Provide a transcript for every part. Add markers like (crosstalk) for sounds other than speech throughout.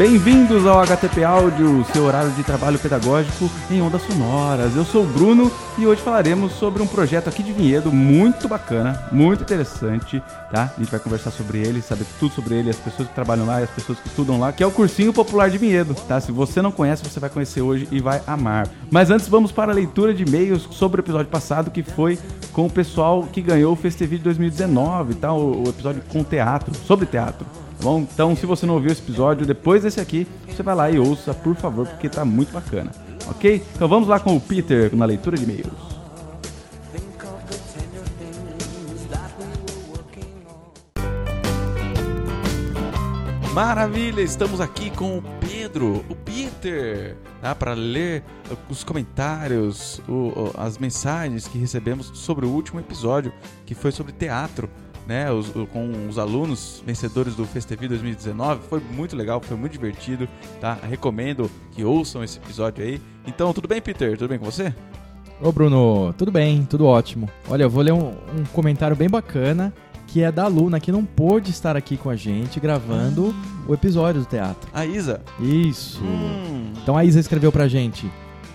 Bem-vindos ao HTP Áudio, seu horário de trabalho pedagógico em ondas sonoras. Eu sou o Bruno e hoje falaremos sobre um projeto aqui de Vinhedo muito bacana, muito interessante, tá? A gente vai conversar sobre ele, saber tudo sobre ele, as pessoas que trabalham lá e as pessoas que estudam lá, que é o Cursinho Popular de Vinhedo, tá? Se você não conhece, você vai conhecer hoje e vai amar. Mas antes, vamos para a leitura de e-mails sobre o episódio passado, que foi com o pessoal que ganhou o Festival 2019, tá? O, o episódio com teatro, sobre teatro. Tá bom? Então, se você não ouviu esse episódio, depois desse aqui, você vai lá e ouça, por favor, porque tá muito bacana. Ok? Então vamos lá com o Peter na leitura de e-mails. Maravilha, estamos aqui com o Pedro, o Peter, tá? para ler os comentários, o, as mensagens que recebemos sobre o último episódio, que foi sobre teatro né, os, com os alunos vencedores do Festevi 2019. Foi muito legal, foi muito divertido, tá? Recomendo que ouçam esse episódio aí. Então, tudo bem, Peter? Tudo bem com você? Ô, Bruno, tudo bem, tudo ótimo. Olha, eu vou ler um, um comentário bem bacana que é da aluna que não pôde estar aqui com a gente gravando ah. o episódio do teatro. A Isa? Isso. Hum. Então a Isa escreveu pra gente: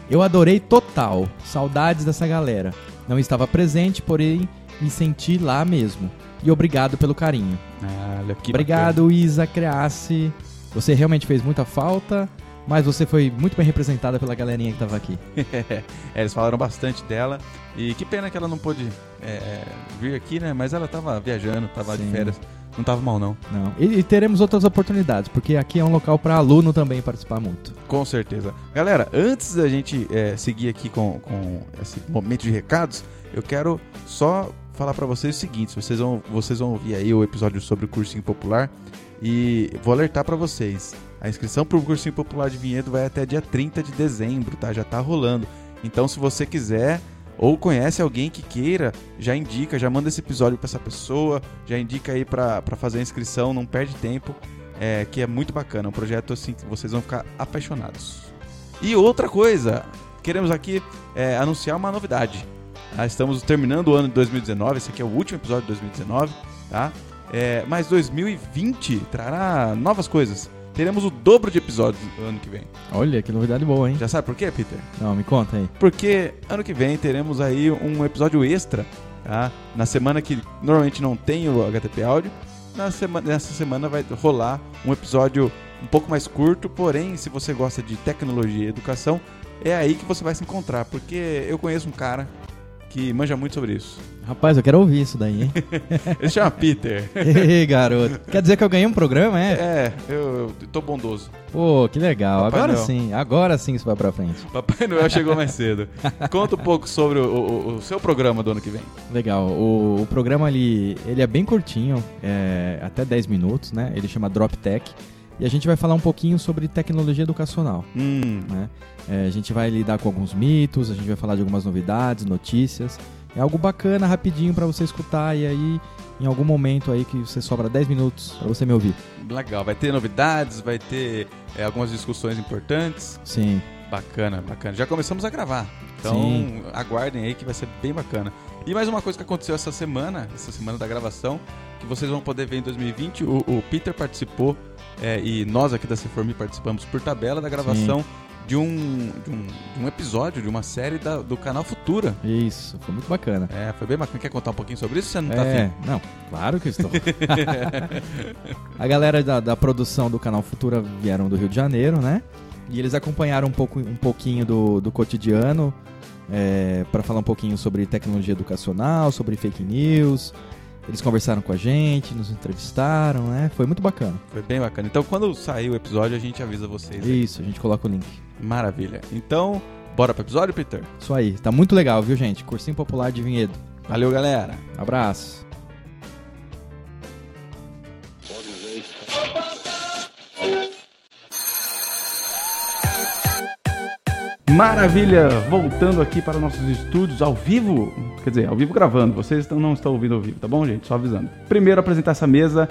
Eu adorei total, saudades dessa galera. Não estava presente, porém me senti lá mesmo e obrigado pelo carinho. Ah, Obrigado, bacana. Isa Creassi. Você realmente fez muita falta, mas você foi muito bem representada pela galerinha que estava aqui. (laughs) é, eles falaram bastante dela. E que pena que ela não pôde é, vir aqui, né? Mas ela estava viajando, estava de férias. Não estava mal, não. Não. E, e, teremos outras oportunidades, porque aqui é um local para aluno também participar muito. Com certeza. Galera, antes da gente é, seguir aqui com, com esse momento de recados, eu quero só falar para vocês o seguinte: vocês vão, vocês vão ouvir aí o episódio sobre o cursinho popular e vou alertar para vocês. A inscrição para o cursinho popular de Vinhedo vai até dia 30 de dezembro, tá? Já tá rolando. Então, se você quiser ou conhece alguém que queira, já indica, já manda esse episódio para essa pessoa, já indica aí para fazer a inscrição, não perde tempo, é, que é muito bacana. Um projeto assim que vocês vão ficar apaixonados. E outra coisa, queremos aqui é, anunciar uma novidade. Ah, estamos terminando o ano de 2019, esse aqui é o último episódio de 2019, tá? É, mas 2020 trará novas coisas. Teremos o dobro de episódios no ano que vem. Olha, que novidade boa, hein? Já sabe por quê, Peter? Não, me conta aí. Porque ano que vem teremos aí um episódio extra, tá? Na semana que normalmente não tem o HTP áudio, na semana, nessa semana vai rolar um episódio um pouco mais curto, porém, se você gosta de tecnologia e educação, é aí que você vai se encontrar, porque eu conheço um cara que manja muito sobre isso. Rapaz, eu quero ouvir isso daí, hein? (laughs) Ele chama Peter. (laughs) Ei, garoto. Quer dizer que eu ganhei um programa, é? É, eu, eu tô bondoso. Pô, que legal. Papai agora Noel. sim, agora sim isso vai pra frente. Papai Noel chegou mais cedo. Conta um pouco sobre o, o, o, seu programa do ano que vem. Legal. O, o programa ali, ele é bem curtinho, é, até 10 minutos, né? Ele chama Drop Tech. E a gente vai falar um pouquinho sobre tecnologia educacional. Hum. Né? É, a gente vai lidar com alguns mitos, a gente vai falar de algumas novidades, notícias. É algo bacana, rapidinho para você escutar e aí em algum momento aí que você sobra 10 minutos para você me ouvir. Legal, vai ter novidades, vai ter é, algumas discussões importantes. Sim. Bacana, bacana. Já começamos a gravar. Então Sim. aguardem aí que vai ser bem bacana. E mais uma coisa que aconteceu essa semana, essa semana da gravação, que vocês vão poder ver em 2020, o, o Peter participou é, e nós aqui da Ceformi participamos por tabela da gravação de um, de um, de, um, episódio, de uma série da, do canal Futura. Isso, foi muito bacana. É, foi bem bacana. Quer contar um pouquinho sobre isso? Você não tá é, afim? Não, claro que estou. (laughs) a galera da, da produção do canal Futura vieram do Rio de Janeiro, né? E eles acompanharam um, pouco, um pouquinho do, do cotidiano é, para falar um pouquinho sobre tecnologia educacional, sobre fake news, eles conversaram com a gente, nos entrevistaram, né? Foi muito bacana. Foi bem bacana. Então, quando sair o episódio, a gente avisa vocês. Aí. Isso, a gente coloca o link. Maravilha. Então, bora pro episódio, Peter? Isso aí. Tá muito legal, viu, gente? Cursinho Popular de Vinhedo. Valeu, galera. Abraço. Maravilha! Voltando aqui para nossos estúdios ao vivo, quer dizer, ao vivo gravando, vocês não estão ouvindo ao vivo, tá bom, gente? Só avisando. Primeiro, apresentar essa mesa,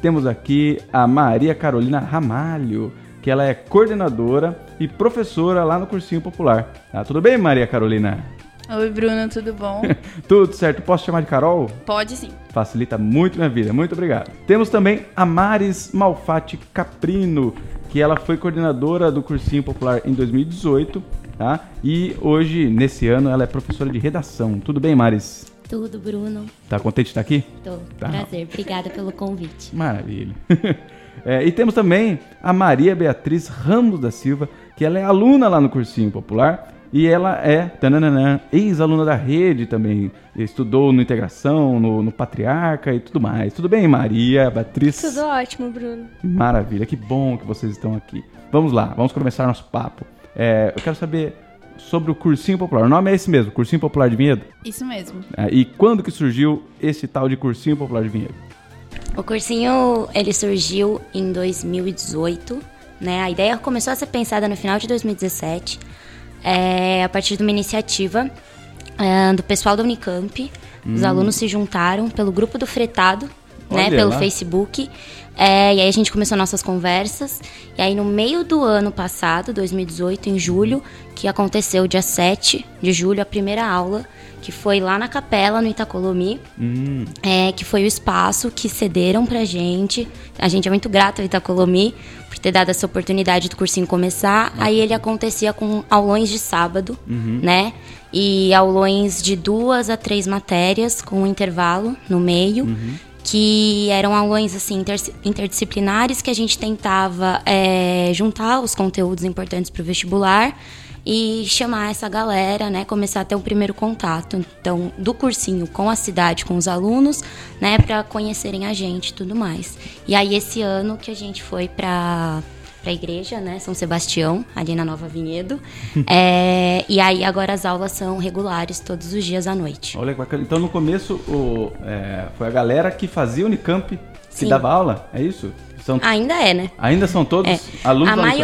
temos aqui a Maria Carolina Ramalho, que ela é coordenadora e professora lá no Cursinho Popular. Tá, tudo bem, Maria Carolina? Oi, Bruno, tudo bom? (laughs) tudo certo. Posso chamar de Carol? Pode sim. Facilita muito minha vida. Muito obrigado. Temos também a Maris Malfatti Caprino, que ela foi coordenadora do Cursinho Popular em 2018, tá? E hoje, nesse ano, ela é professora de redação. Tudo bem, Maris? Tudo, Bruno. Tá contente de estar aqui? Tô. Tá. Prazer. Obrigada pelo convite. Maravilha. (laughs) É, e temos também a Maria Beatriz Ramos da Silva, que ela é aluna lá no Cursinho Popular e ela é tananana, ex-aluna da rede também. Estudou no Integração, no, no Patriarca e tudo mais. Tudo bem, Maria Beatriz? Tudo ótimo, Bruno. Maravilha, que bom que vocês estão aqui. Vamos lá, vamos começar nosso papo. É, eu quero saber sobre o Cursinho Popular. O nome é esse mesmo, Cursinho Popular de Vinhedo? Isso mesmo. É, e quando que surgiu esse tal de Cursinho Popular de Vinhedo? O cursinho, ele surgiu em 2018, né? A ideia começou a ser pensada no final de 2017, é, a partir de uma iniciativa é, do pessoal da Unicamp. Os alunos se juntaram pelo grupo do Fretado, né? Olha Pelo lá. Facebook. É, e aí a gente começou nossas conversas. E aí no meio do ano passado, 2018, em julho, que aconteceu dia 7 de julho, a primeira aula, que foi lá na capela, no Itacolomi. Hum, É, que foi o espaço que cederam pra gente. A gente é muito grato ao Itacolomi ter dado essa oportunidade do cursinho começar. Aí ele acontecia com aulões de sábado, né? E aulões de duas a três matérias, com um intervalo no meio. Que eram aulões assim, inter- interdisciplinares que a gente tentava é, juntar os conteúdos importantes para o vestibular e chamar essa galera, né, começar a ter um primeiro contato, então, do cursinho com a cidade, com os alunos, né, para conhecerem a gente e tudo mais. E aí esse ano que a gente foi para para a igreja, né, São Sebastião, ali na Nova Vinhedo. (laughs) É, e aí agora as aulas são regulares todos os dias à noite. olha que bacana. Então no começo o, é, foi a galera que fazia Unicamp que Sim. dava aula, é isso? São, Ainda é, né? ainda são todos É. alunos a da Unicamp?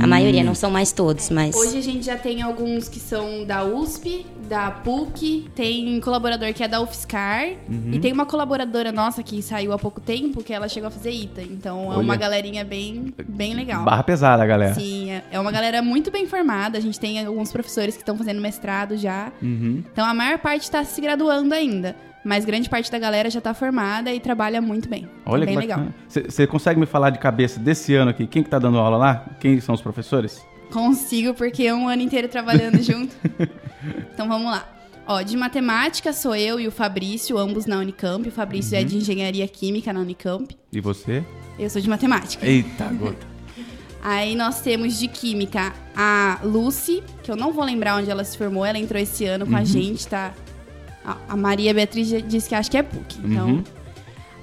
A maioria, não são mais todos, mas. Hoje a gente já tem alguns que são da USP, da PUC, tem colaborador que é da UFSCar e tem uma colaboradora nossa que saiu há pouco tempo que ela chegou a fazer ITA. Então é Olha. uma galerinha bem, bem legal. Barra pesada, galera. Sim, é- é uma galera muito bem formada. A gente tem alguns professores que estão fazendo mestrado já. Uhum. Então a maior parte está se graduando ainda. Mas grande parte da galera já tá formada e trabalha muito bem. Olha bem que legal. Você consegue me falar de cabeça desse ano aqui? Quem que tá dando aula lá? Quem são os professores? Consigo, porque é um ano inteiro trabalhando (laughs) junto. Então vamos lá. Ó, de matemática sou eu e o Fabrício, ambos na Unicamp. O Fabrício é de engenharia química na Unicamp. E você? Eu sou de matemática. Eita, gota. (laughs) Aí nós temos de química a Lucy, que eu não vou lembrar onde ela se formou, ela entrou esse ano com a gente, tá? A, Maria Beatriz disse que acho que é PUC. Então. Uhum.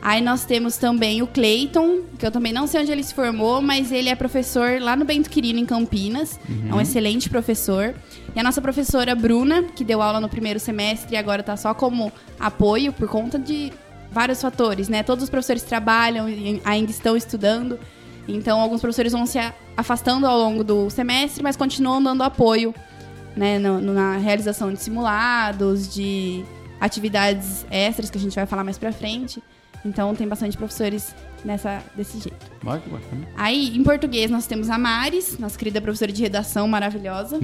Aí nós temos também o Cleiton, que eu também não sei onde ele se formou, mas ele é professor lá no Bento Quirino, em Campinas. É um excelente professor. E a nossa professora Bruna, que deu aula no primeiro semestre e agora tá só como apoio por conta de vários fatores, né? Todos os professores trabalham e ainda estão estudando. Então, alguns professores vão se afastando ao longo do semestre, mas continuam dando apoio né, no- na realização de simulados, de atividades extras que a gente vai falar mais pra frente. Então, tem bastante professores nessa, desse jeito. Bacana. Aí, em português, nós temos a Maris, nossa querida professora de redação maravilhosa.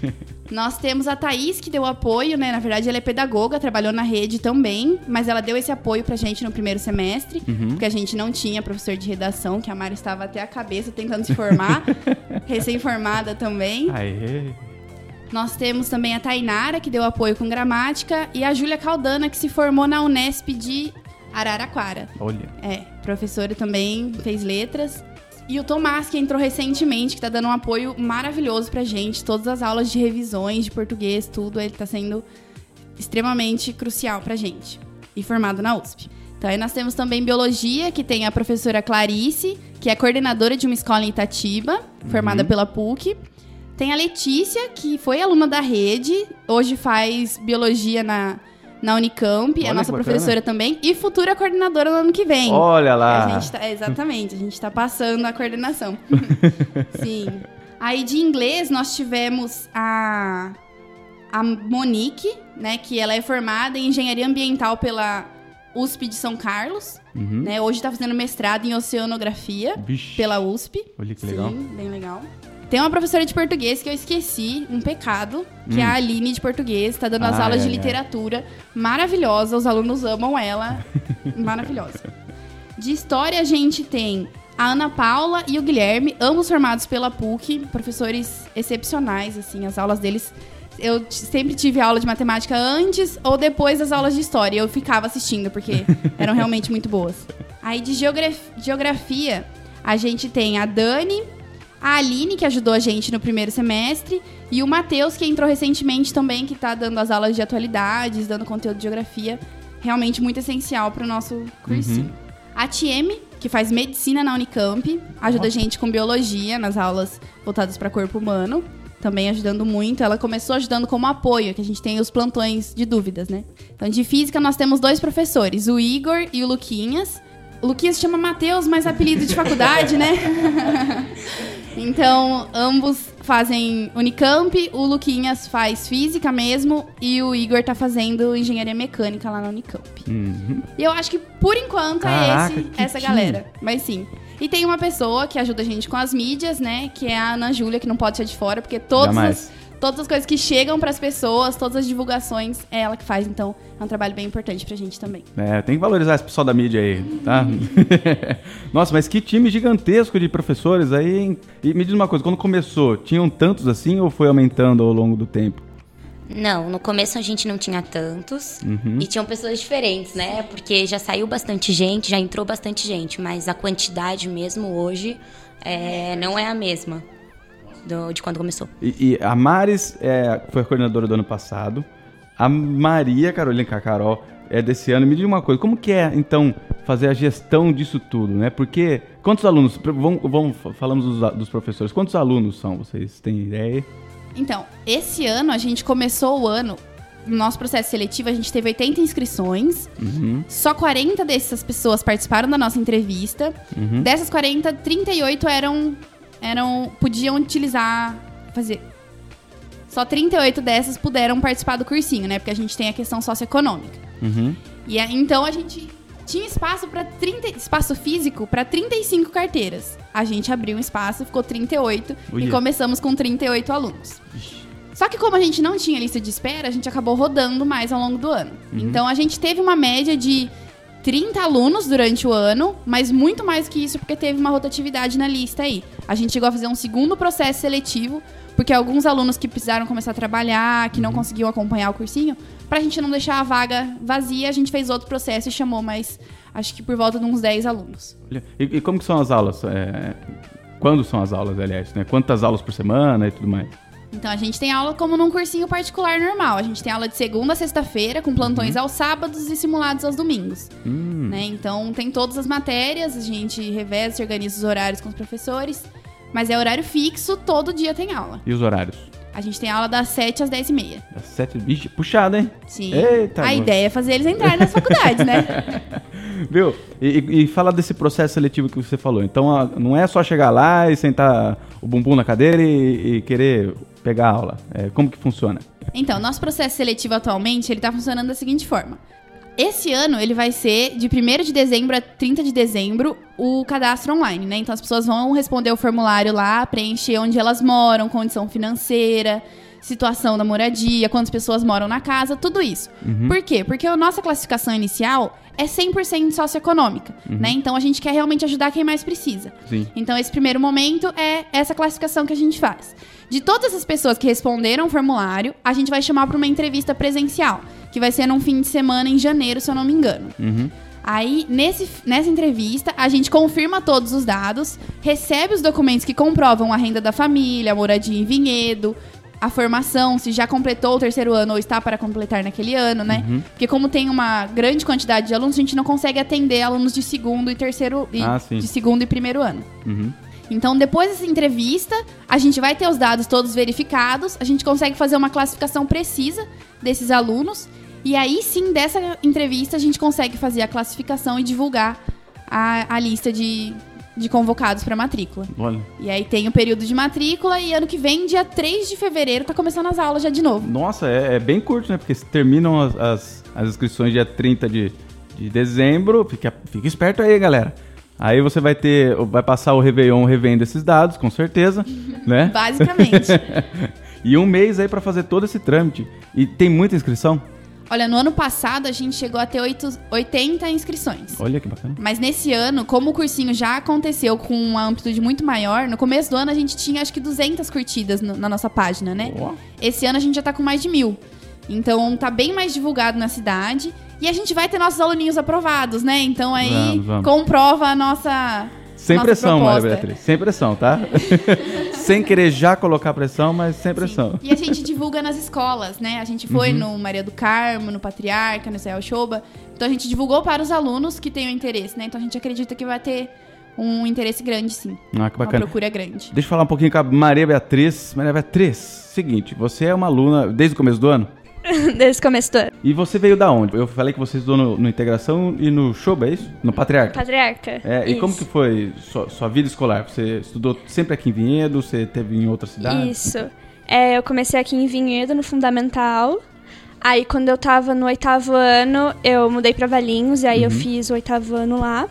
(laughs) nós temos a Thaís, que deu apoio, né? Na verdade, ela é pedagoga, trabalhou na rede também, mas ela deu esse apoio pra gente no primeiro semestre, porque a gente não tinha professor de redação, que a Mari estava até a cabeça tentando se formar, (laughs) recém-formada também. Aê. Nós temos também a Tainara, que deu apoio com gramática, e a Júlia Caldana, que se formou na Unesp de Araraquara. Olha. É, professora também, fez letras. E o Tomás, que entrou recentemente, que tá dando um apoio maravilhoso pra gente. Todas as aulas de revisões, de português, tudo, ele tá sendo extremamente crucial pra gente. E formado na USP. Então aí nós temos também biologia, que tem a professora Clarice, que é coordenadora de uma escola em Itatiba, formada pela PUC. Tem a Letícia, que foi aluna da rede, hoje faz biologia na, na Unicamp, é Olha a nossa professora também, e futura coordenadora no ano que vem. Olha lá. A tá- é, exatamente, a gente tá passando a coordenação. (laughs) Sim. Aí de inglês nós tivemos a, a Monique, né? Que ela é formada em engenharia ambiental pela USP de São Carlos. Uhum. Né? Hoje tá fazendo mestrado em oceanografia pela USP. Olha que legal. Sim, bem legal. Tem uma professora de português que eu esqueci, um pecado, que é a Aline de português, tá dando as aulas de ai, ai. literatura. Maravilhosa, os alunos amam ela. (laughs) Maravilhosa. De história a gente tem a Ana Paula e o Guilherme, ambos formados pela PUC, professores excepcionais, assim, as aulas deles. Eu sempre tive aula de matemática antes ou depois das aulas de história. Eu ficava assistindo, porque (laughs) eram realmente muito boas. Aí de geograf- geografia, a gente tem a Dani, a Aline, que ajudou a gente no primeiro semestre, e o Matheus, que entrou recentemente também, que tá dando as aulas de atualidades, dando conteúdo de geografia. Realmente muito essencial pro nosso cursinho. A Tieme, que faz medicina na Unicamp, ajuda a gente com biologia nas aulas voltadas para corpo humano. Também ajudando muito. Ela começou ajudando como apoio, que a gente tem os plantões de dúvidas, né? Então, de física, nós temos dois professores, o Igor e o Luquinhas. O Luquinhas se chama Matheus, mas apelido de faculdade, né? (laughs) Então, ambos fazem Unicamp, o Luquinhas faz física mesmo e o Igor tá fazendo engenharia mecânica lá na Unicamp. E eu acho que por enquanto Caraca, é esse, essa galera. Mas sim. E tem uma pessoa que ajuda a gente com as mídias, né? Que é a Ana Júlia, que não pode ser de fora, porque todas Jamais. as, todas as coisas que chegam pras pessoas, todas as divulgações, é ela que faz. Então, é um trabalho bem importante pra gente também. É, tem que valorizar esse pessoal da mídia aí, tá? (laughs) Nossa, mas que time gigantesco de professores aí. hein? E me diz uma coisa, quando começou, tinham tantos assim ou foi aumentando ao longo do tempo? Não, no começo a gente não tinha tantos. E tinham pessoas diferentes, né? Porque já saiu bastante gente, já entrou bastante gente. Mas a quantidade mesmo hoje é, não é a mesma do- de quando começou. E, e a Maris é, foi a coordenadora do ano passado. A Maria Carolina Carol é desse ano. Me diz uma coisa, como que é, então, fazer a gestão disso tudo, né? Porque, quantos alunos, vamos, vamos falamos dos, dos professores, quantos alunos são? Vocês têm ideia? Então, esse ano a gente começou o ano. No nosso processo seletivo, a gente teve 80 inscrições. Só 40 dessas pessoas participaram da nossa entrevista. Dessas 40, 38 eram, eram. podiam utilizar. fazer. Só 38 dessas puderam participar do cursinho, né? Porque a gente tem a questão socioeconômica. Uhum. E então a gente tinha espaço para 30 espaço físico para 35 carteiras. A gente abriu um espaço, ficou 38 e Uia. começamos com 38 alunos. Só que como a gente não tinha lista de espera, a gente acabou rodando mais ao longo do ano. Então a gente teve uma média de 30 alunos durante o ano, mas muito mais que isso porque teve uma rotatividade na lista aí. A gente chegou a fazer um segundo processo seletivo, porque alguns alunos que precisaram começar a trabalhar, que não conseguiam acompanhar o cursinho, pra gente não deixar a vaga vazia, a gente fez outro processo e chamou mais, acho que por volta de uns 10 alunos. E, e como que são as aulas? É, quando são as aulas, aliás, né? Quantas aulas por semana e tudo mais? Então a gente tem aula como num cursinho particular normal. A gente tem aula de segunda a sexta-feira, com plantões aos sábados e simulados aos domingos. Né? Então tem todas as matérias, a gente reveza, organiza os horários com os professores. Mas é horário fixo, todo dia tem aula. E os horários? A gente tem aula das 7 às 10 e meia. Das sete... Ixi, puxado, hein? Sim. Eita, a ideia é fazer eles entrarem nas faculdades, né? (laughs) Viu? E, e, fala desse processo seletivo que você falou. Então, não é só chegar lá e sentar o bumbum na cadeira e, e querer pegar a aula. É, como que funciona? Então, nosso processo seletivo atualmente, ele tá funcionando da seguinte forma. Esse ano, ele vai ser de 1 de dezembro a 30 de dezembro, o cadastro online, né? Então, as pessoas vão responder o formulário lá, preencher onde elas moram, condição financeira, situação da moradia, quantas pessoas moram na casa, tudo isso. Por quê? Porque a nossa classificação inicial é 100% socioeconômica, né? Então, a gente quer realmente ajudar quem mais precisa. Sim. Então, esse primeiro momento é essa classificação que a gente faz. De todas as pessoas que responderam o formulário, a gente vai chamar para uma entrevista presencial, que vai ser num fim de semana em janeiro, se eu não me engano. Aí, nesse, nessa entrevista, a gente confirma todos os dados, recebe os documentos que comprovam a renda da família, a moradia em vinhedo, a formação, se já completou o terceiro ano ou está para completar naquele ano, né? Porque como tem uma grande quantidade de alunos, a gente não consegue atender alunos de segundo e terceiro e Ah, sim. de segundo e primeiro ano. Uhum. Então, depois dessa entrevista, a gente vai ter os dados todos verificados, a gente consegue fazer uma classificação precisa desses alunos, e aí sim, dessa entrevista, a gente consegue fazer a classificação e divulgar a, a lista de, de convocados para matrícula. Olha. E aí tem o período de matrícula, e ano que vem, dia 3 de fevereiro, tá começando as aulas já de novo. Nossa, é, é bem curto, né? Porque terminam as, as, as inscrições dia 30 de, de dezembro. Fica, fica esperto aí, galera. Aí você vai ter, vai passar o Réveillon revendo esses dados, com certeza, (laughs) né? Basicamente. (laughs) E um mês aí pra fazer todo esse trâmite. E tem muita inscrição? Olha, no ano passado a gente chegou a ter 8, 80 inscrições. Olha que bacana. Mas nesse ano, como o cursinho já aconteceu com uma amplitude muito maior, no começo do ano a gente tinha acho que 200 curtidas no- na nossa página, né? Ó. Esse ano a gente já tá com mais de mil. Então tá bem mais divulgado na cidade. E a gente vai ter nossos aluninhos aprovados, né? Então aí Vamos, vamos. comprova a nossa. Sem nossa pressão, Maria proposta. Beatriz. Sem pressão, tá? (laughs) sem querer já colocar pressão, mas sem pressão. E a gente divulga nas escolas, né? A gente foi Uhum. no Maria do Carmo, no Patriarca, no Israel Shoba. Então a gente divulgou para os alunos que tenham interesse, né? Então a gente acredita que vai ter um interesse grande, sim. Ah, que Uma bacana. procura grande. Deixa eu falar um pouquinho com a Maria Beatriz. Maria Beatriz, seguinte, você é uma aluna desde o começo do ano? (laughs) Desde o começo do ano. E você veio da onde? Eu falei que você estudou no, no Integração e no Shoba, é isso? No Patriarca. Patriarca. É, e como que foi sua, sua vida escolar? Você estudou sempre aqui em Vinhedo? Você teve em outra cidade? Isso. É, eu comecei aqui em Vinhedo, no Fundamental. Aí, quando eu tava no oitavo ano, eu mudei pra Valinhos, e aí eu Uhum. fiz o oitavo ano lá.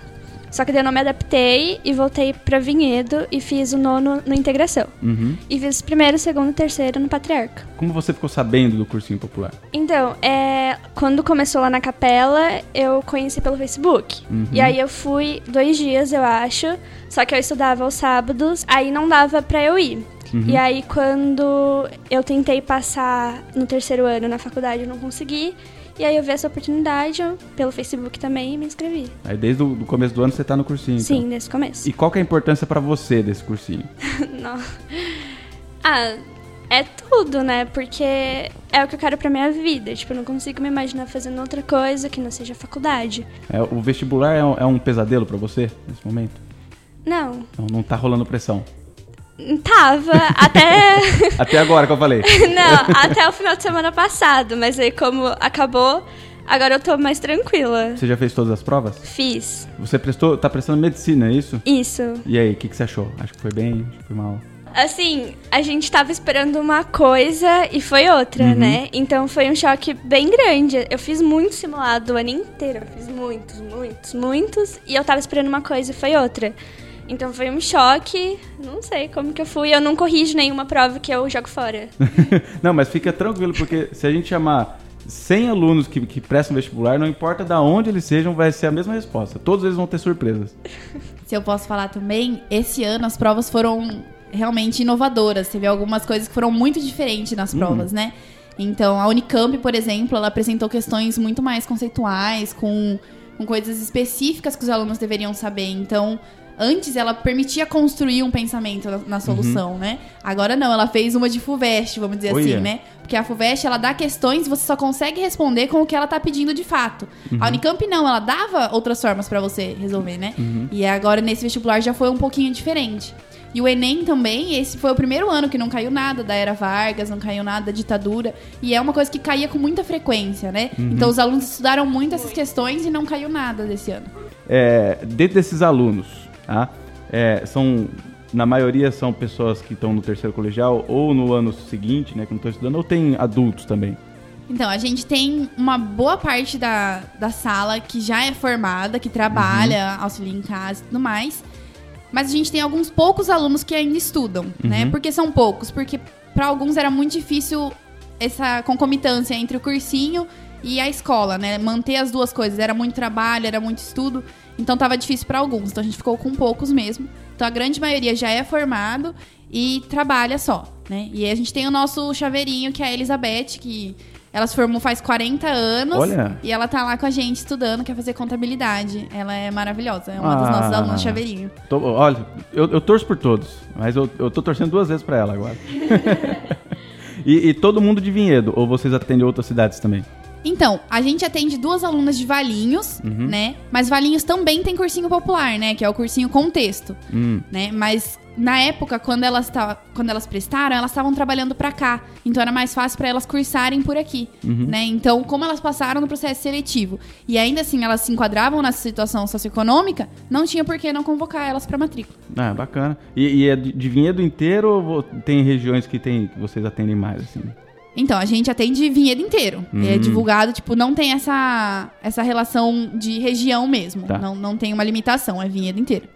Só que daí eu não me adaptei e voltei pra Vinhedo e fiz o nono no Integração. Uhum. E fiz o primeiro, segundo e terceiro no Patriarca. Como você ficou sabendo do cursinho popular? Então, é, quando começou lá na capela, eu conheci pelo Facebook. Uhum. E aí eu fui dois dias, eu acho. Só que eu estudava aos sábados, aí não dava pra eu ir. Uhum. E aí quando eu tentei passar no terceiro ano na faculdade, eu não consegui. E aí eu vi essa oportunidade pelo Facebook também e me inscrevi. Aí desde o começo do ano você tá no cursinho, então. Sim, desde o começo. E qual que é a importância pra você desse cursinho? (laughs) Não. Ah, é tudo, né? Porque é o que eu quero pra minha vida. Tipo, eu não consigo me imaginar fazendo outra coisa que não seja faculdade. É, o vestibular é um, é um pesadelo pra você nesse momento? Não, Não, não tá rolando pressão. Tava até. (laughs) Até agora que eu falei. (laughs) não, até o final de semana passado. Mas aí, como acabou, agora eu tô mais tranquila. Você já fez todas as provas? Fiz. Você prestou, tá prestando medicina, é isso? Isso. E aí, o que, que você achou? Acho que foi bem, acho que foi mal. Assim, a gente tava esperando uma coisa e foi outra, Uhum. né? Então foi um choque bem grande. Eu fiz muito simulado o ano inteiro. Eu fiz muitos, muitos, muitos. E eu tava esperando uma coisa e foi outra. Então foi um choque. Não sei como que eu fui. Eu não corrijo nenhuma prova que eu jogo fora. (laughs) não, mas fica tranquilo, porque se a gente chamar 100 alunos que, que prestam vestibular, não importa da onde eles sejam, vai ser a mesma resposta. Todos eles vão ter surpresas. (laughs) Se eu posso falar também, esse ano as provas foram realmente inovadoras. Teve algumas coisas que foram muito diferentes nas provas, né? Então, a Unicamp, por exemplo, ela apresentou questões muito mais conceituais, com, com coisas específicas que os alunos deveriam saber. Então, antes ela permitia construir um pensamento na, na solução, né? Agora não, ela fez uma de FUVEST, vamos dizer Olha. assim, né? Porque a FUVEST, ela dá questões e você só consegue responder com o que ela tá pedindo de fato. A Unicamp não, ela dava outras formas pra você resolver, né? E agora nesse vestibular já foi um pouquinho diferente. E o Enem também, esse foi o primeiro ano que não caiu nada da era Vargas, não caiu nada da ditadura. E é uma coisa que caía com muita frequência, né? Então os alunos estudaram muito essas questões e não caiu nada desse ano. É, dentro desses alunos, tá? É, são, na maioria são pessoas que estão no terceiro colegial ou no ano seguinte, né, que não estão estudando, ou tem adultos também? Então, a gente tem uma boa parte da, da sala que já é formada, que trabalha, auxilia em casa e tudo mais. Mas a gente tem alguns poucos alunos que ainda estudam, né? Por que são poucos? Porque para alguns era muito difícil essa concomitância entre o cursinho e a escola, né? Manter as duas coisas. Era muito trabalho, era muito estudo. Então tava difícil para alguns. Então a gente ficou com poucos mesmo. Então a grande maioria já é formado e trabalha só, né? E aí a gente tem o nosso chaveirinho, que é a Elizabeth, que ela se formou faz 40 anos. Olha. E ela tá lá com a gente estudando, quer fazer contabilidade. Ela é maravilhosa, é uma dos Ah. nossos alunos chaveirinho. Tô- olha, eu, eu torço por todos, mas eu, eu tô torcendo duas vezes pra ela agora. (laughs) (laughs) e, e todo mundo de Vinhedo, ou vocês atendem outras cidades também? Então, a gente atende duas alunas de Valinhos, Uhum. né? Mas Valinhos também tem cursinho popular, né? Que é o cursinho contexto, Hum, né? Mas na época, quando elas, quando elas prestaram, elas estavam trabalhando pra cá. Então era mais fácil pra elas cursarem por aqui, Uhum. né? Então, como elas passaram no processo seletivo e ainda assim elas se enquadravam nessa situação socioeconômica, não tinha por que não convocar elas pra matrícula. ah, bacana. E, e é de Vinhedo inteiro ou tem regiões que, tem, que vocês atendem mais, assim? Então, a gente atende Vinhedo inteiro. Hum. É divulgado, tipo, não tem essa, essa relação de região mesmo. Tá. Não, não tem uma limitação, é Vinhedo inteiro.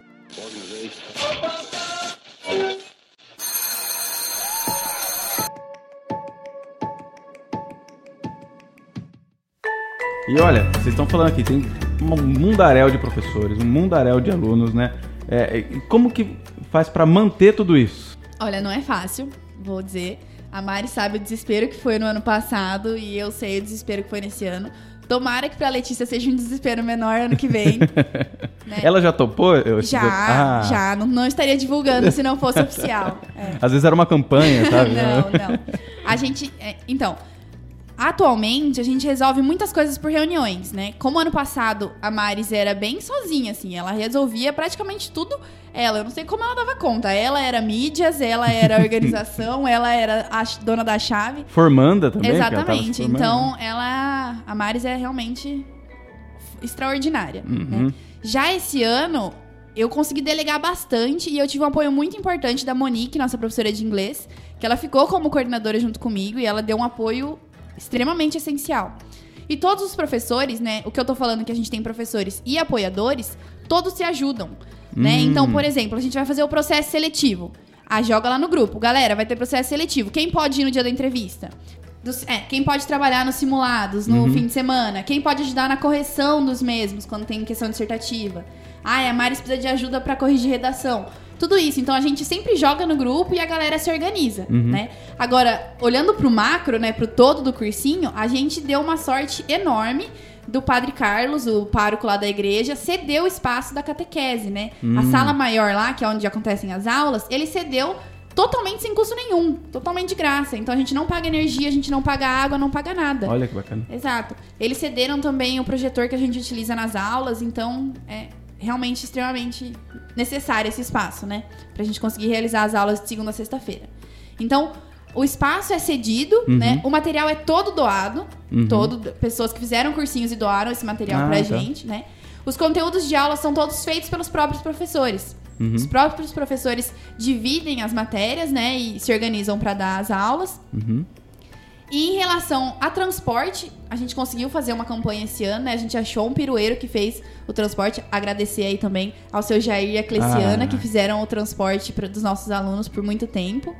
E olha, vocês estão falando aqui, tem um mundaréu de professores, um mundaréu de alunos, né? É, como que faz para manter tudo isso? Olha, não é fácil, vou dizer. A Mari sabe o desespero que foi no ano passado e eu sei o desespero que foi nesse ano. Tomara que pra Letícia seja um desespero menor ano que vem. (laughs) né? Ela já topou? Eu- Já, Ah. já. Não, não estaria divulgando se não fosse oficial. (laughs) É. Às vezes era uma campanha, sabe? Não, (laughs) não. A gente. é, então, atualmente a gente resolve muitas coisas por reuniões, né? Como ano passado a Maris era bem sozinha, assim, ela resolvia praticamente tudo ela. Eu não sei como ela dava conta. Ela era mídias, ela era (laughs) organização, ela era a dona da chave. Formanda também? ela Exatamente. formando. Então, ela. A Maris é realmente extraordinária. Uhum. né? Já esse ano, eu consegui delegar bastante e eu tive um apoio muito importante da Monique, nossa professora de inglês, que ela ficou como coordenadora junto comigo e ela deu um apoio extremamente essencial. E todos os professores, né? O que eu tô falando que a gente tem professores e apoiadores, todos se ajudam, né? Hum. Então, por exemplo, a gente vai fazer o processo seletivo. Ah, joga lá no grupo. Galera, vai ter processo seletivo. Quem pode ir no dia da entrevista? Dos- é, quem pode trabalhar nos simulados no fim de semana? Quem pode ajudar na correção dos mesmos quando tem questão dissertativa? Ah, a Maris precisa de ajuda pra corrigir redação. Tudo isso. Então a gente sempre joga no grupo e a galera se organiza, né? Agora, olhando pro macro, né, pro todo do cursinho, a gente deu uma sorte enorme do Padre Carlos, o pároco lá da igreja, cedeu o espaço da catequese, né? A sala maior lá, que é onde acontecem as aulas, ele cedeu totalmente sem custo nenhum, totalmente de graça. Então a gente não paga energia, a gente não paga água, não paga nada. Olha que bacana. Exato. Eles cederam também o projetor que a gente utiliza nas aulas, então é realmente extremamente necessário esse espaço, né? Pra gente conseguir realizar as aulas de segunda a sexta-feira. Então, o espaço é cedido, Uhum. né? O material é todo doado, todo pessoas que fizeram cursinhos e doaram esse material Ah, pra tá. gente, né? Os conteúdos de aula são todos feitos pelos próprios professores. Uhum. Os próprios professores dividem as matérias, né, e se organizam para dar as aulas. Uhum. E em relação a transporte, a gente conseguiu fazer uma campanha esse ano, né? A gente achou um pirueiro que fez o transporte. Agradecer aí também ao seu Jair e a Cleciana, Ah. que fizeram o transporte pra, dos nossos alunos por muito tempo,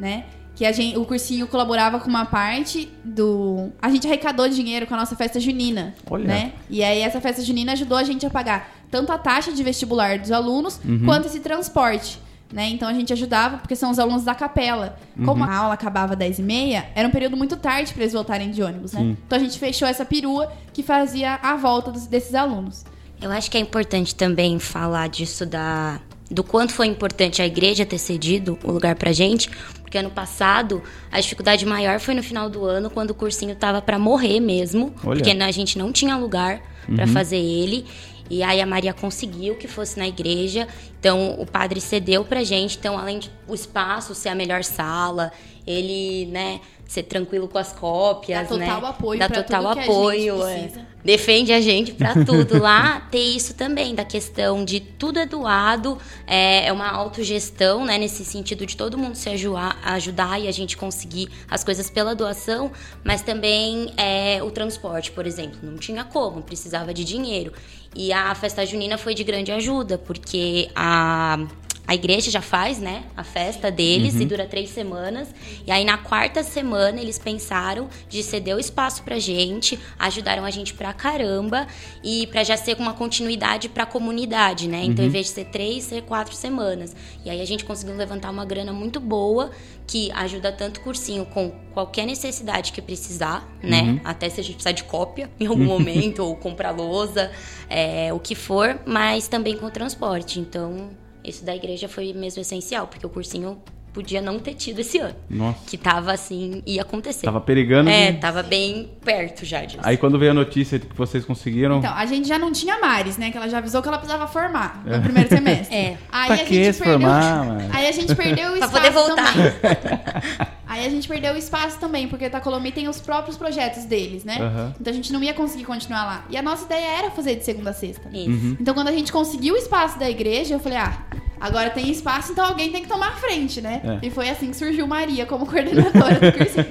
né? Que a gente, o cursinho colaborava com uma parte do. A gente arrecadou dinheiro com a nossa festa junina, Olha. né? E aí essa festa junina ajudou a gente a pagar tanto a taxa de vestibular dos alunos Uhum. quanto esse transporte. Né? Então a gente ajudava, porque são os alunos da capela. Como Uhum. a aula acabava às 10 e meia, era um período muito tarde para eles voltarem de ônibus, né? Sim. Então a gente fechou essa perua que fazia a volta dos- desses alunos. Eu acho que é importante também falar disso da do quanto foi importante a igreja ter cedido o lugar pra gente, porque ano passado a dificuldade maior foi no final do ano, quando o cursinho tava pra morrer mesmo, Olha. porque a gente não tinha lugar pra fazer ele. E aí a Maria conseguiu que fosse na igreja. Então o padre cedeu pra gente. Então, além de o espaço ser a melhor sala, ele, né, ser tranquilo com as cópias, Dá total né? apoio Dá total que a apoio, é. defende a gente pra tudo lá (laughs) ter isso também da questão de tudo é doado é, é uma autogestão né nesse sentido de todo mundo se ajudar, ajudar e a gente conseguir as coisas pela doação mas também é, o transporte por exemplo não tinha como precisava de dinheiro e a festa junina foi de grande ajuda porque a a igreja já faz, né, a festa deles e dura três semanas. E aí na quarta semana eles pensaram de ceder o espaço pra gente, ajudaram a gente pra caramba e pra já ser uma continuidade pra comunidade, né? Então, em vez de ser três, ser quatro semanas. E aí a gente conseguiu levantar uma grana muito boa que ajuda tanto o cursinho com qualquer necessidade que precisar, né? Até se a gente precisar de cópia em algum (laughs) momento ou comprar lousa, é, o que for, mas também com o transporte. Então isso da igreja foi mesmo essencial, porque o cursinho podia não ter tido esse ano. Nossa. Que tava assim, ia acontecer. Tava perigando. É, de- tava bem perto já disso. Aí quando veio a notícia de que vocês conseguiram. Então, a gente já não tinha Maris, né? Que ela já avisou que ela precisava formar no primeiro semestre. (laughs) É. Aí pra a que gente se perdeu. formar, (laughs) mano? Aí a gente perdeu o Pra espaço poder voltar. também. (laughs) Aí a gente perdeu o espaço também, porque a Tacolomi tem os próprios projetos deles, né? Aham. Então a gente não ia conseguir continuar lá. E a nossa ideia era fazer de segunda a sexta. Isso. Então quando a gente conseguiu o espaço da igreja, eu falei, ah, agora tem espaço, então alguém tem que tomar a frente, né? É. E foi assim que surgiu Maria como (laughs) coordenadora do cursinho.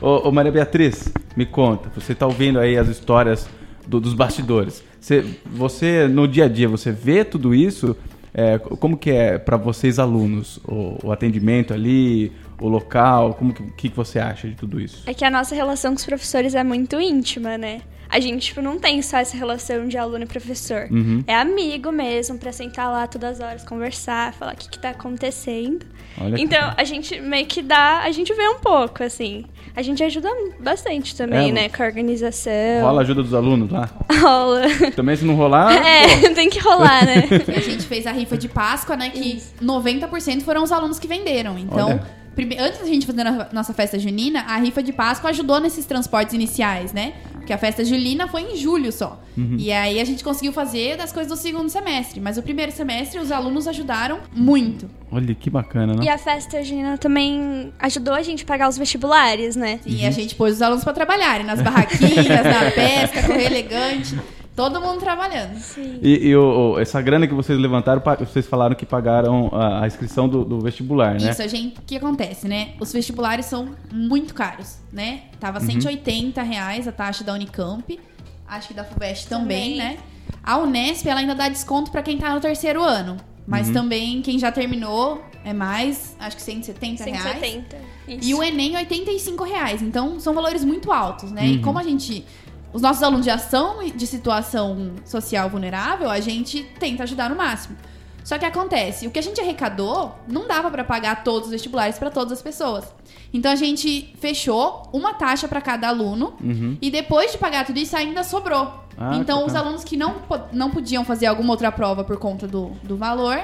Ô, ô, Maria Beatriz, me conta. Você tá ouvindo aí as histórias do- dos bastidores. Você, você, no dia a dia, você vê tudo isso? É, como que é para vocês alunos o, o, atendimento ali, o local? Como que, que, que você acha de tudo isso? É que a nossa relação com os professores é muito íntima, né? A gente, tipo, não tem só essa relação de aluno e professor. Uhum. É amigo mesmo, pra sentar lá todas as horas, conversar, falar o que, que tá acontecendo. Olha então, a gente meio que dá, a gente vê um pouco, assim. A gente ajuda bastante também, É, né? Com a organização. Rola a ajuda dos alunos lá? (laughs) Rola. Também se não rolar, (laughs) É, tem que rolar, né? (laughs) A gente fez a rifa de Páscoa, né? Que 90% foram os alunos que venderam. Então, Olha. antes da gente fazer a nossa festa junina, a rifa de Páscoa ajudou nesses transportes iniciais, né? Porque a festa julina foi em julho só. E aí a gente conseguiu fazer das coisas do segundo semestre. Mas o primeiro semestre, os alunos ajudaram muito. olha que bacana, né? E a festa junina também ajudou a gente a pagar os vestibulares, né? E a gente pôs os alunos pra trabalharem nas barraquinhas, na (laughs) pesca, correr elegante. Todo mundo trabalhando. E, e o- essa grana que vocês levantaram, vocês falaram que pagaram a, a inscrição do, do vestibular, né? Isso, a gente, o que acontece, né? Os vestibulares são muito caros, né? Tava Uhum. 180 reais a taxa da Unicamp, acho que da FUVEST também, Também. né? A Unesp, ela ainda dá desconto pra quem tá no terceiro ano. Uhum. Mas também, quem já terminou, é mais, acho que 170 reais. 170. Isso. E o Enem, 85 reais. Então, são valores muito altos, né? Uhum. E como a gente... Os nossos alunos já são de situação social vulnerável, a gente tenta ajudar no máximo. Só que acontece, o que a gente arrecadou não dava pra pagar todos os vestibulares pra todas as pessoas. Então a gente fechou uma taxa pra cada aluno Uhum. e depois de pagar tudo isso ainda sobrou. Ah, então os alunos que não, não podiam fazer alguma outra prova por conta do, do valor,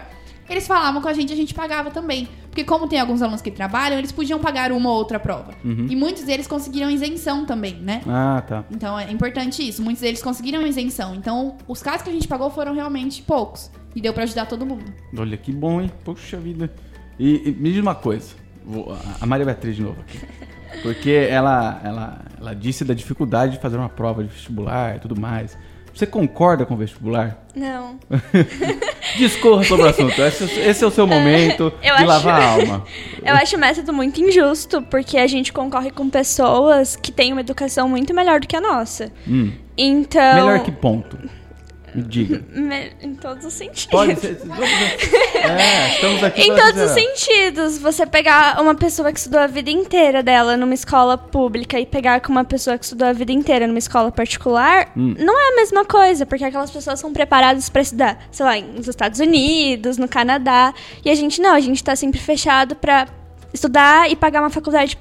eles falavam com a gente e a gente pagava também. Porque como tem alguns alunos que trabalham, eles podiam pagar uma ou outra prova. Uhum. E muitos deles conseguiram isenção também, né? Ah, tá. Então é importante isso. Muitos deles conseguiram isenção. Então, os casos que a gente pagou foram realmente poucos. E deu pra ajudar todo mundo. Olha que bom, hein? Poxa vida. E, e me diz uma coisa. Vou- a Maria Beatriz de novo aqui. Porque ela, ela, ela disse da dificuldade de fazer uma prova de vestibular e tudo mais. Você concorda com o vestibular? Não. (laughs) Discorra sobre o assunto. Esse, esse é o seu momento (laughs) Eu de acho- lavar a alma. (laughs) Eu acho o método muito injusto, porque a gente concorre com pessoas que têm uma educação muito melhor do que a nossa. Hum. Então. Melhor que ponto. Me diga. (laughs) Me- Em todos os sentidos. Pode ser. (laughs) É, estamos aqui Em todos os sentidos, você pegar uma pessoa que estudou a vida inteira dela numa escola pública e pegar com uma pessoa que estudou a vida inteira numa escola particular, Hum. não é a mesma coisa, porque aquelas pessoas são preparadas pra estudar, sei lá, nos Estados Unidos, no Canadá, e a gente não, a gente tá sempre fechado pra estudar e pagar uma faculdade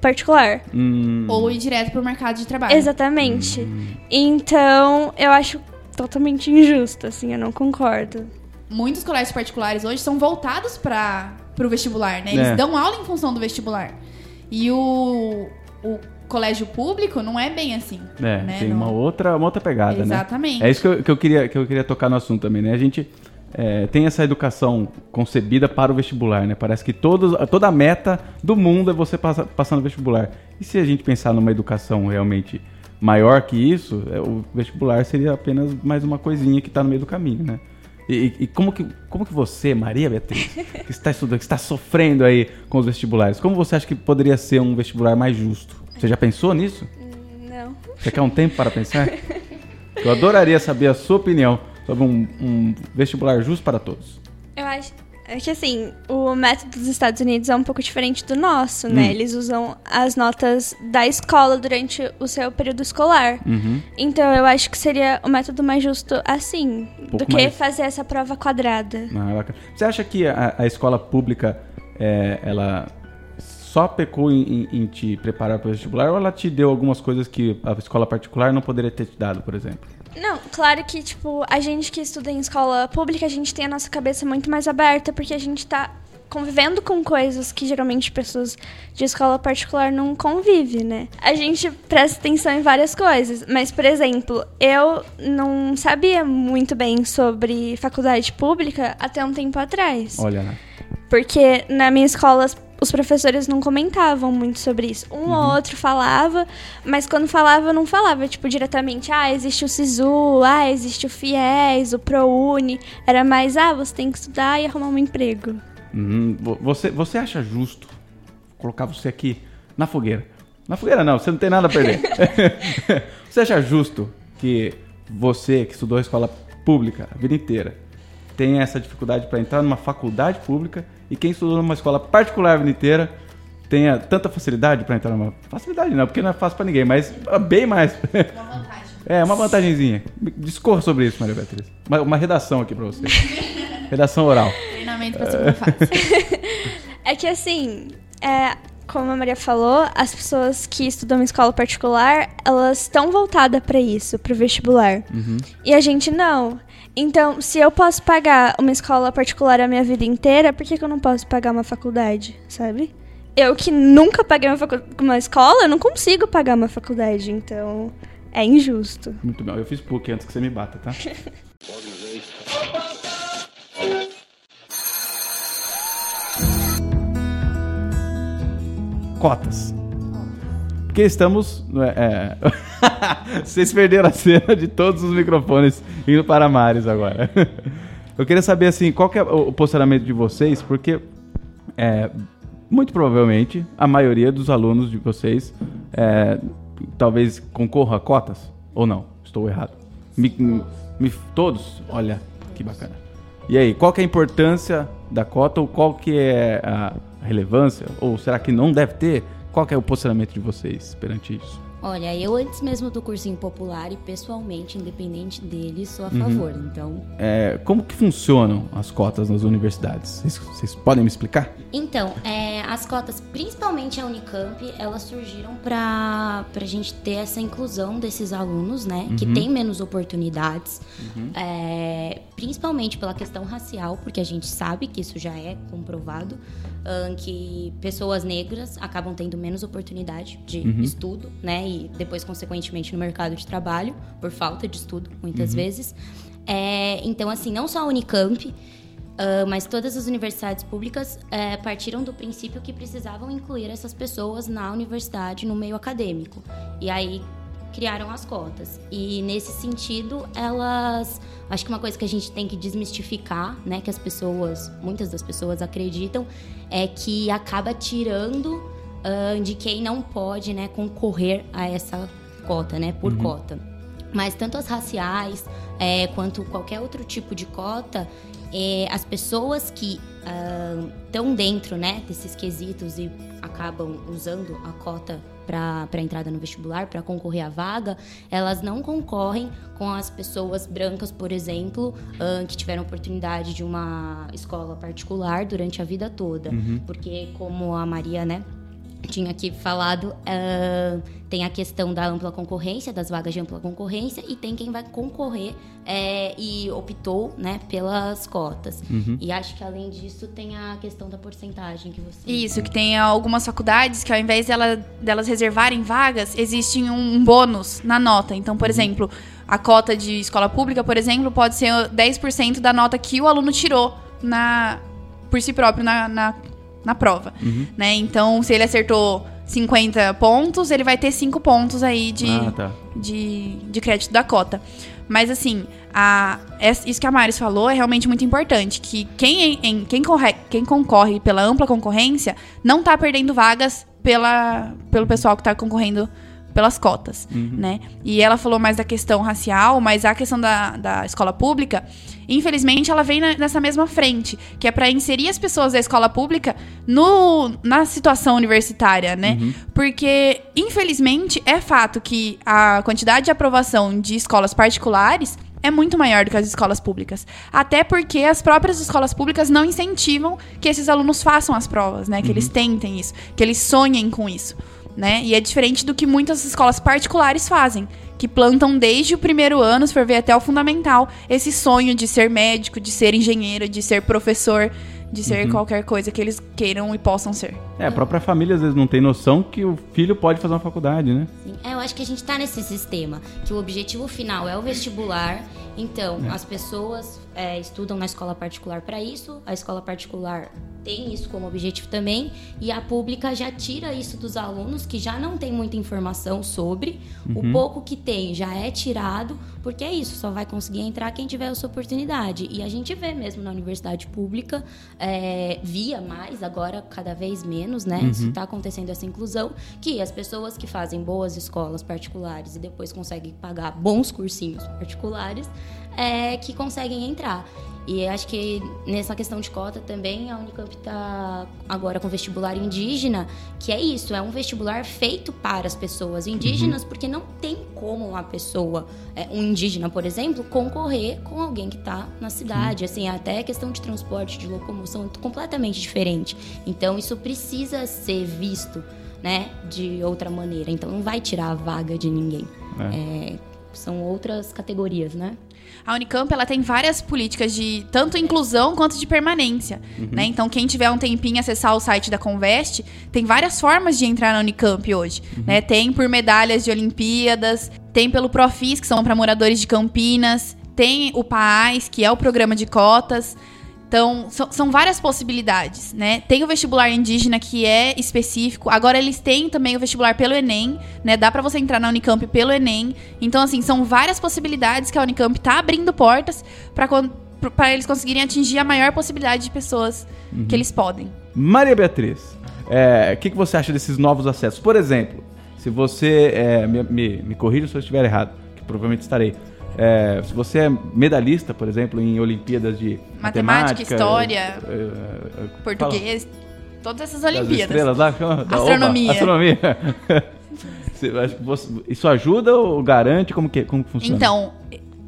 particular. Hum, Ou ir direto pro mercado de trabalho. Exatamente. Então, eu acho totalmente injusto, assim, eu não concordo. Muitos colégios particulares hoje são voltados para o vestibular, né? Eles É. dão aula em função do vestibular. E o, o colégio público não é bem assim. É, né? tem Não- uma outra, uma outra pegada, né? Exatamente. É isso que eu, que eu queria, que eu queria tocar no assunto também, né? A gente é, tem essa educação concebida para o vestibular, né? Parece que todos, toda a meta do mundo é você passa, passar no vestibular. E se a gente pensar numa educação realmente maior que isso, é, o vestibular seria apenas mais uma coisinha que está no meio do caminho, né? E, e- e como, que, como que você, Maria Beatriz, (laughs) que está estudando, que está sofrendo aí com os vestibulares, como você acha que poderia ser um vestibular mais justo? Você já pensou nisso? Não. Você quer um tempo para pensar? Eu adoraria saber a sua opinião sobre um, um vestibular justo para todos. Eu acho é que assim, o método dos Estados Unidos é um pouco diferente do nosso, né? Hum. Eles usam as notas da escola durante o seu período escolar. Uhum. Então eu acho que seria o método mais justo assim, pouco do que mais. fazer essa prova quadrada. Ah. Você acha que a, a escola pública é, ela só pecou em, em- em te preparar para o vestibular ou ela te deu algumas coisas que a escola particular não poderia ter te dado, por exemplo? Não, claro que, tipo, a gente que estuda em escola pública, a gente tem a nossa cabeça muito mais aberta, porque a gente tá convivendo com coisas que geralmente pessoas de escola particular não convivem, né? A gente presta atenção em várias coisas, mas, por exemplo, eu não sabia muito bem sobre faculdade pública até um tempo atrás. Olha lá. Porque na minha escola os professores não comentavam muito sobre isso. Um ou outro falava, mas quando falava, não falava, tipo, diretamente, ah, existe o SISU, ah, existe o FIES, o ProUni. Era mais, ah, você tem que estudar e arrumar um emprego. Uhum. Vo- Você, você acha justo colocar você aqui na fogueira? Na fogueira não, você não tem nada a perder. (laughs) você acha justo que você, que estudou a escola pública a vida inteira, tem essa dificuldade para entrar numa faculdade pública e quem estudou numa escola particular a vida inteira tenha tanta facilidade para entrar numa facilidade não, porque não é fácil para ninguém, mas bem mais. Uma vantagem. (laughs) É, uma vantagenzinha. Discorra sobre isso, Maria Beatriz. Uma, uma redação aqui para você. (laughs) redação oral. Treinamento pra segunda fase. (laughs) É que assim, é, como a Maria falou, as pessoas que estudam em escola particular, elas estão voltadas para isso, pro vestibular. E a gente não. Então, se eu posso pagar uma escola particular a minha vida inteira, por que, que eu não posso pagar uma faculdade, sabe? Eu que nunca paguei uma, facu- uma escola, eu não consigo pagar uma faculdade, então é injusto. Muito bem. Eu fiz PUC antes que você me bata, tá? Cotas. Porque estamos. é, é, (laughs) Vocês perderam a cena de todos os microfones indo para Mares agora. (laughs) Eu queria saber assim, qual é o posicionamento de vocês, porque é, muito provavelmente a maioria dos alunos de vocês é, talvez concorra a cotas ou não? Estou errado. Me- me- todos? Olha, que bacana. E aí, qual é a importância da cota ou qual que é a relevância? Ou será que não deve ter? Qual é o posicionamento de vocês perante isso? Olha, eu antes mesmo do cursinho popular e pessoalmente, independente dele, sou a Uhum. favor. Então, É, como que funcionam as cotas nas universidades? Vocês, vocês podem me explicar? Então, é, as cotas, principalmente a Unicamp, elas surgiram para a gente ter essa inclusão desses alunos, né? Que têm menos oportunidades, é, principalmente pela questão racial, porque a gente sabe que isso já é comprovado, que pessoas negras acabam tendo menos oportunidade de estudo, né? E depois, consequentemente, no mercado de trabalho, por falta de estudo, muitas vezes. É, então, assim, não só a Unicamp, ah, mas todas as universidades públicas eh, partiram do princípio que precisavam incluir essas pessoas na universidade, no meio acadêmico. E aí criaram as cotas. E nesse sentido, elas. Acho que uma coisa que a gente tem que desmistificar, né, que as pessoas, muitas das pessoas acreditam, é que acaba tirando ah, de quem não pode, né, concorrer a essa cota, né, por cota. Mas tanto as raciais é, quanto qualquer outro tipo de cota, é, as pessoas que estão dentro né, desses quesitos e acabam usando a cota para a entrada no vestibular, para concorrer à vaga, elas não concorrem com as pessoas brancas, por exemplo, ah, que tiveram oportunidade de uma escola particular durante a vida toda. Porque, como a Maria, né? Tinha aqui falado, ah, tem a questão da ampla concorrência, das vagas de ampla concorrência, e tem quem vai concorrer é, e optou né, pelas cotas. E acho que além disso tem a questão da porcentagem que você. Isso, que tem algumas faculdades que ao invés dela, delas reservarem vagas, existe um, um bônus na nota. Então, por exemplo, a cota de escola pública, por exemplo, pode ser 10% da nota que o aluno tirou na, por si próprio na, na, na prova. Né? Então, se ele acertou 50 pontos, ele vai ter 5 pontos aí de, Ah, tá. de, de crédito da cota. Mas assim, a, isso que a Maris falou é realmente muito importante. Que quem, em- quem, corre, quem concorre pela ampla concorrência não tá perdendo vagas pela, pelo pessoal que tá concorrendo pelas cotas, né? E ela falou mais da questão racial, mas a questão da, da escola pública, infelizmente, ela vem na- nessa mesma frente, que é para inserir as pessoas da escola pública no, na situação universitária, né? Porque, infelizmente, é fato que a quantidade de aprovação de escolas particulares é muito maior do que as escolas públicas. Até porque as próprias escolas públicas não incentivam que esses alunos façam as provas, né? Que eles tentem isso, que eles sonhem com isso, né? E é diferente do que muitas escolas particulares fazem, que plantam desde o primeiro ano, se for ver até o fundamental, esse sonho de ser médico, de ser engenheiro, de ser professor, de ser qualquer coisa que eles queiram e possam ser. É, a própria família às vezes não tem noção que o filho pode fazer uma faculdade, né? Sim. É, eu acho que a gente tá nesse sistema, que o objetivo final é o vestibular. Então, as pessoas é, estudam na escola particular para isso, a escola particular tem isso como objetivo também, e a pública já tira isso dos alunos que já não tem muita informação sobre, o pouco que tem já é tirado, porque é isso, só vai conseguir entrar quem tiver a sua oportunidade. E a gente vê mesmo na universidade pública, é, via mais, agora cada vez menos, né? Isso está acontecendo essa inclusão, que as pessoas que fazem boas escolas particulares e depois conseguem pagar bons cursinhos particulares, é, que conseguem entrar. E acho que nessa questão de cota também a Unicamp está agora com vestibular indígena, que é isso, é um vestibular feito para as pessoas indígenas, uhum. porque não tem como uma pessoa, é, um indígena, por exemplo, concorrer com alguém que está na cidade. Assim, até a questão de transporte, de locomoção é completamente diferente. Então isso precisa ser visto, né, de outra maneira. Então não vai tirar a vaga de ninguém. É. É, são outras categorias, né? A Unicamp ela tem várias políticas de tanto inclusão quanto de permanência. Uhum. Né? Então, quem tiver um tempinho acessar o site da Convest, tem várias formas de entrar na Unicamp hoje. Uhum. Né? Tem por medalhas de Olimpíadas, tem pelo Profis, que são para moradores de Campinas, tem o PAAS, que é o programa de cotas. Então, so, são várias possibilidades, né? Tem o vestibular indígena que é específico. Agora eles têm também o vestibular pelo Enem, né? Dá para você entrar na Unicamp pelo Enem. Então, assim, são várias possibilidades que a Unicamp tá abrindo portas para eles conseguirem atingir a maior possibilidade de pessoas uhum. que eles podem. Maria Beatriz, é, o é, que, que você acha desses novos acessos? Por exemplo, se você é, me, me, me corrija se eu estiver errado, que provavelmente estarei. É, se você é medalhista, por exemplo, em Olimpíadas de matemática, matemática história, é, é, português, fala, todas essas Olimpíadas. estrelas lá, astronomia. (laughs) Opa, astronomia. (laughs) Isso ajuda ou garante? Como que como funciona? Então,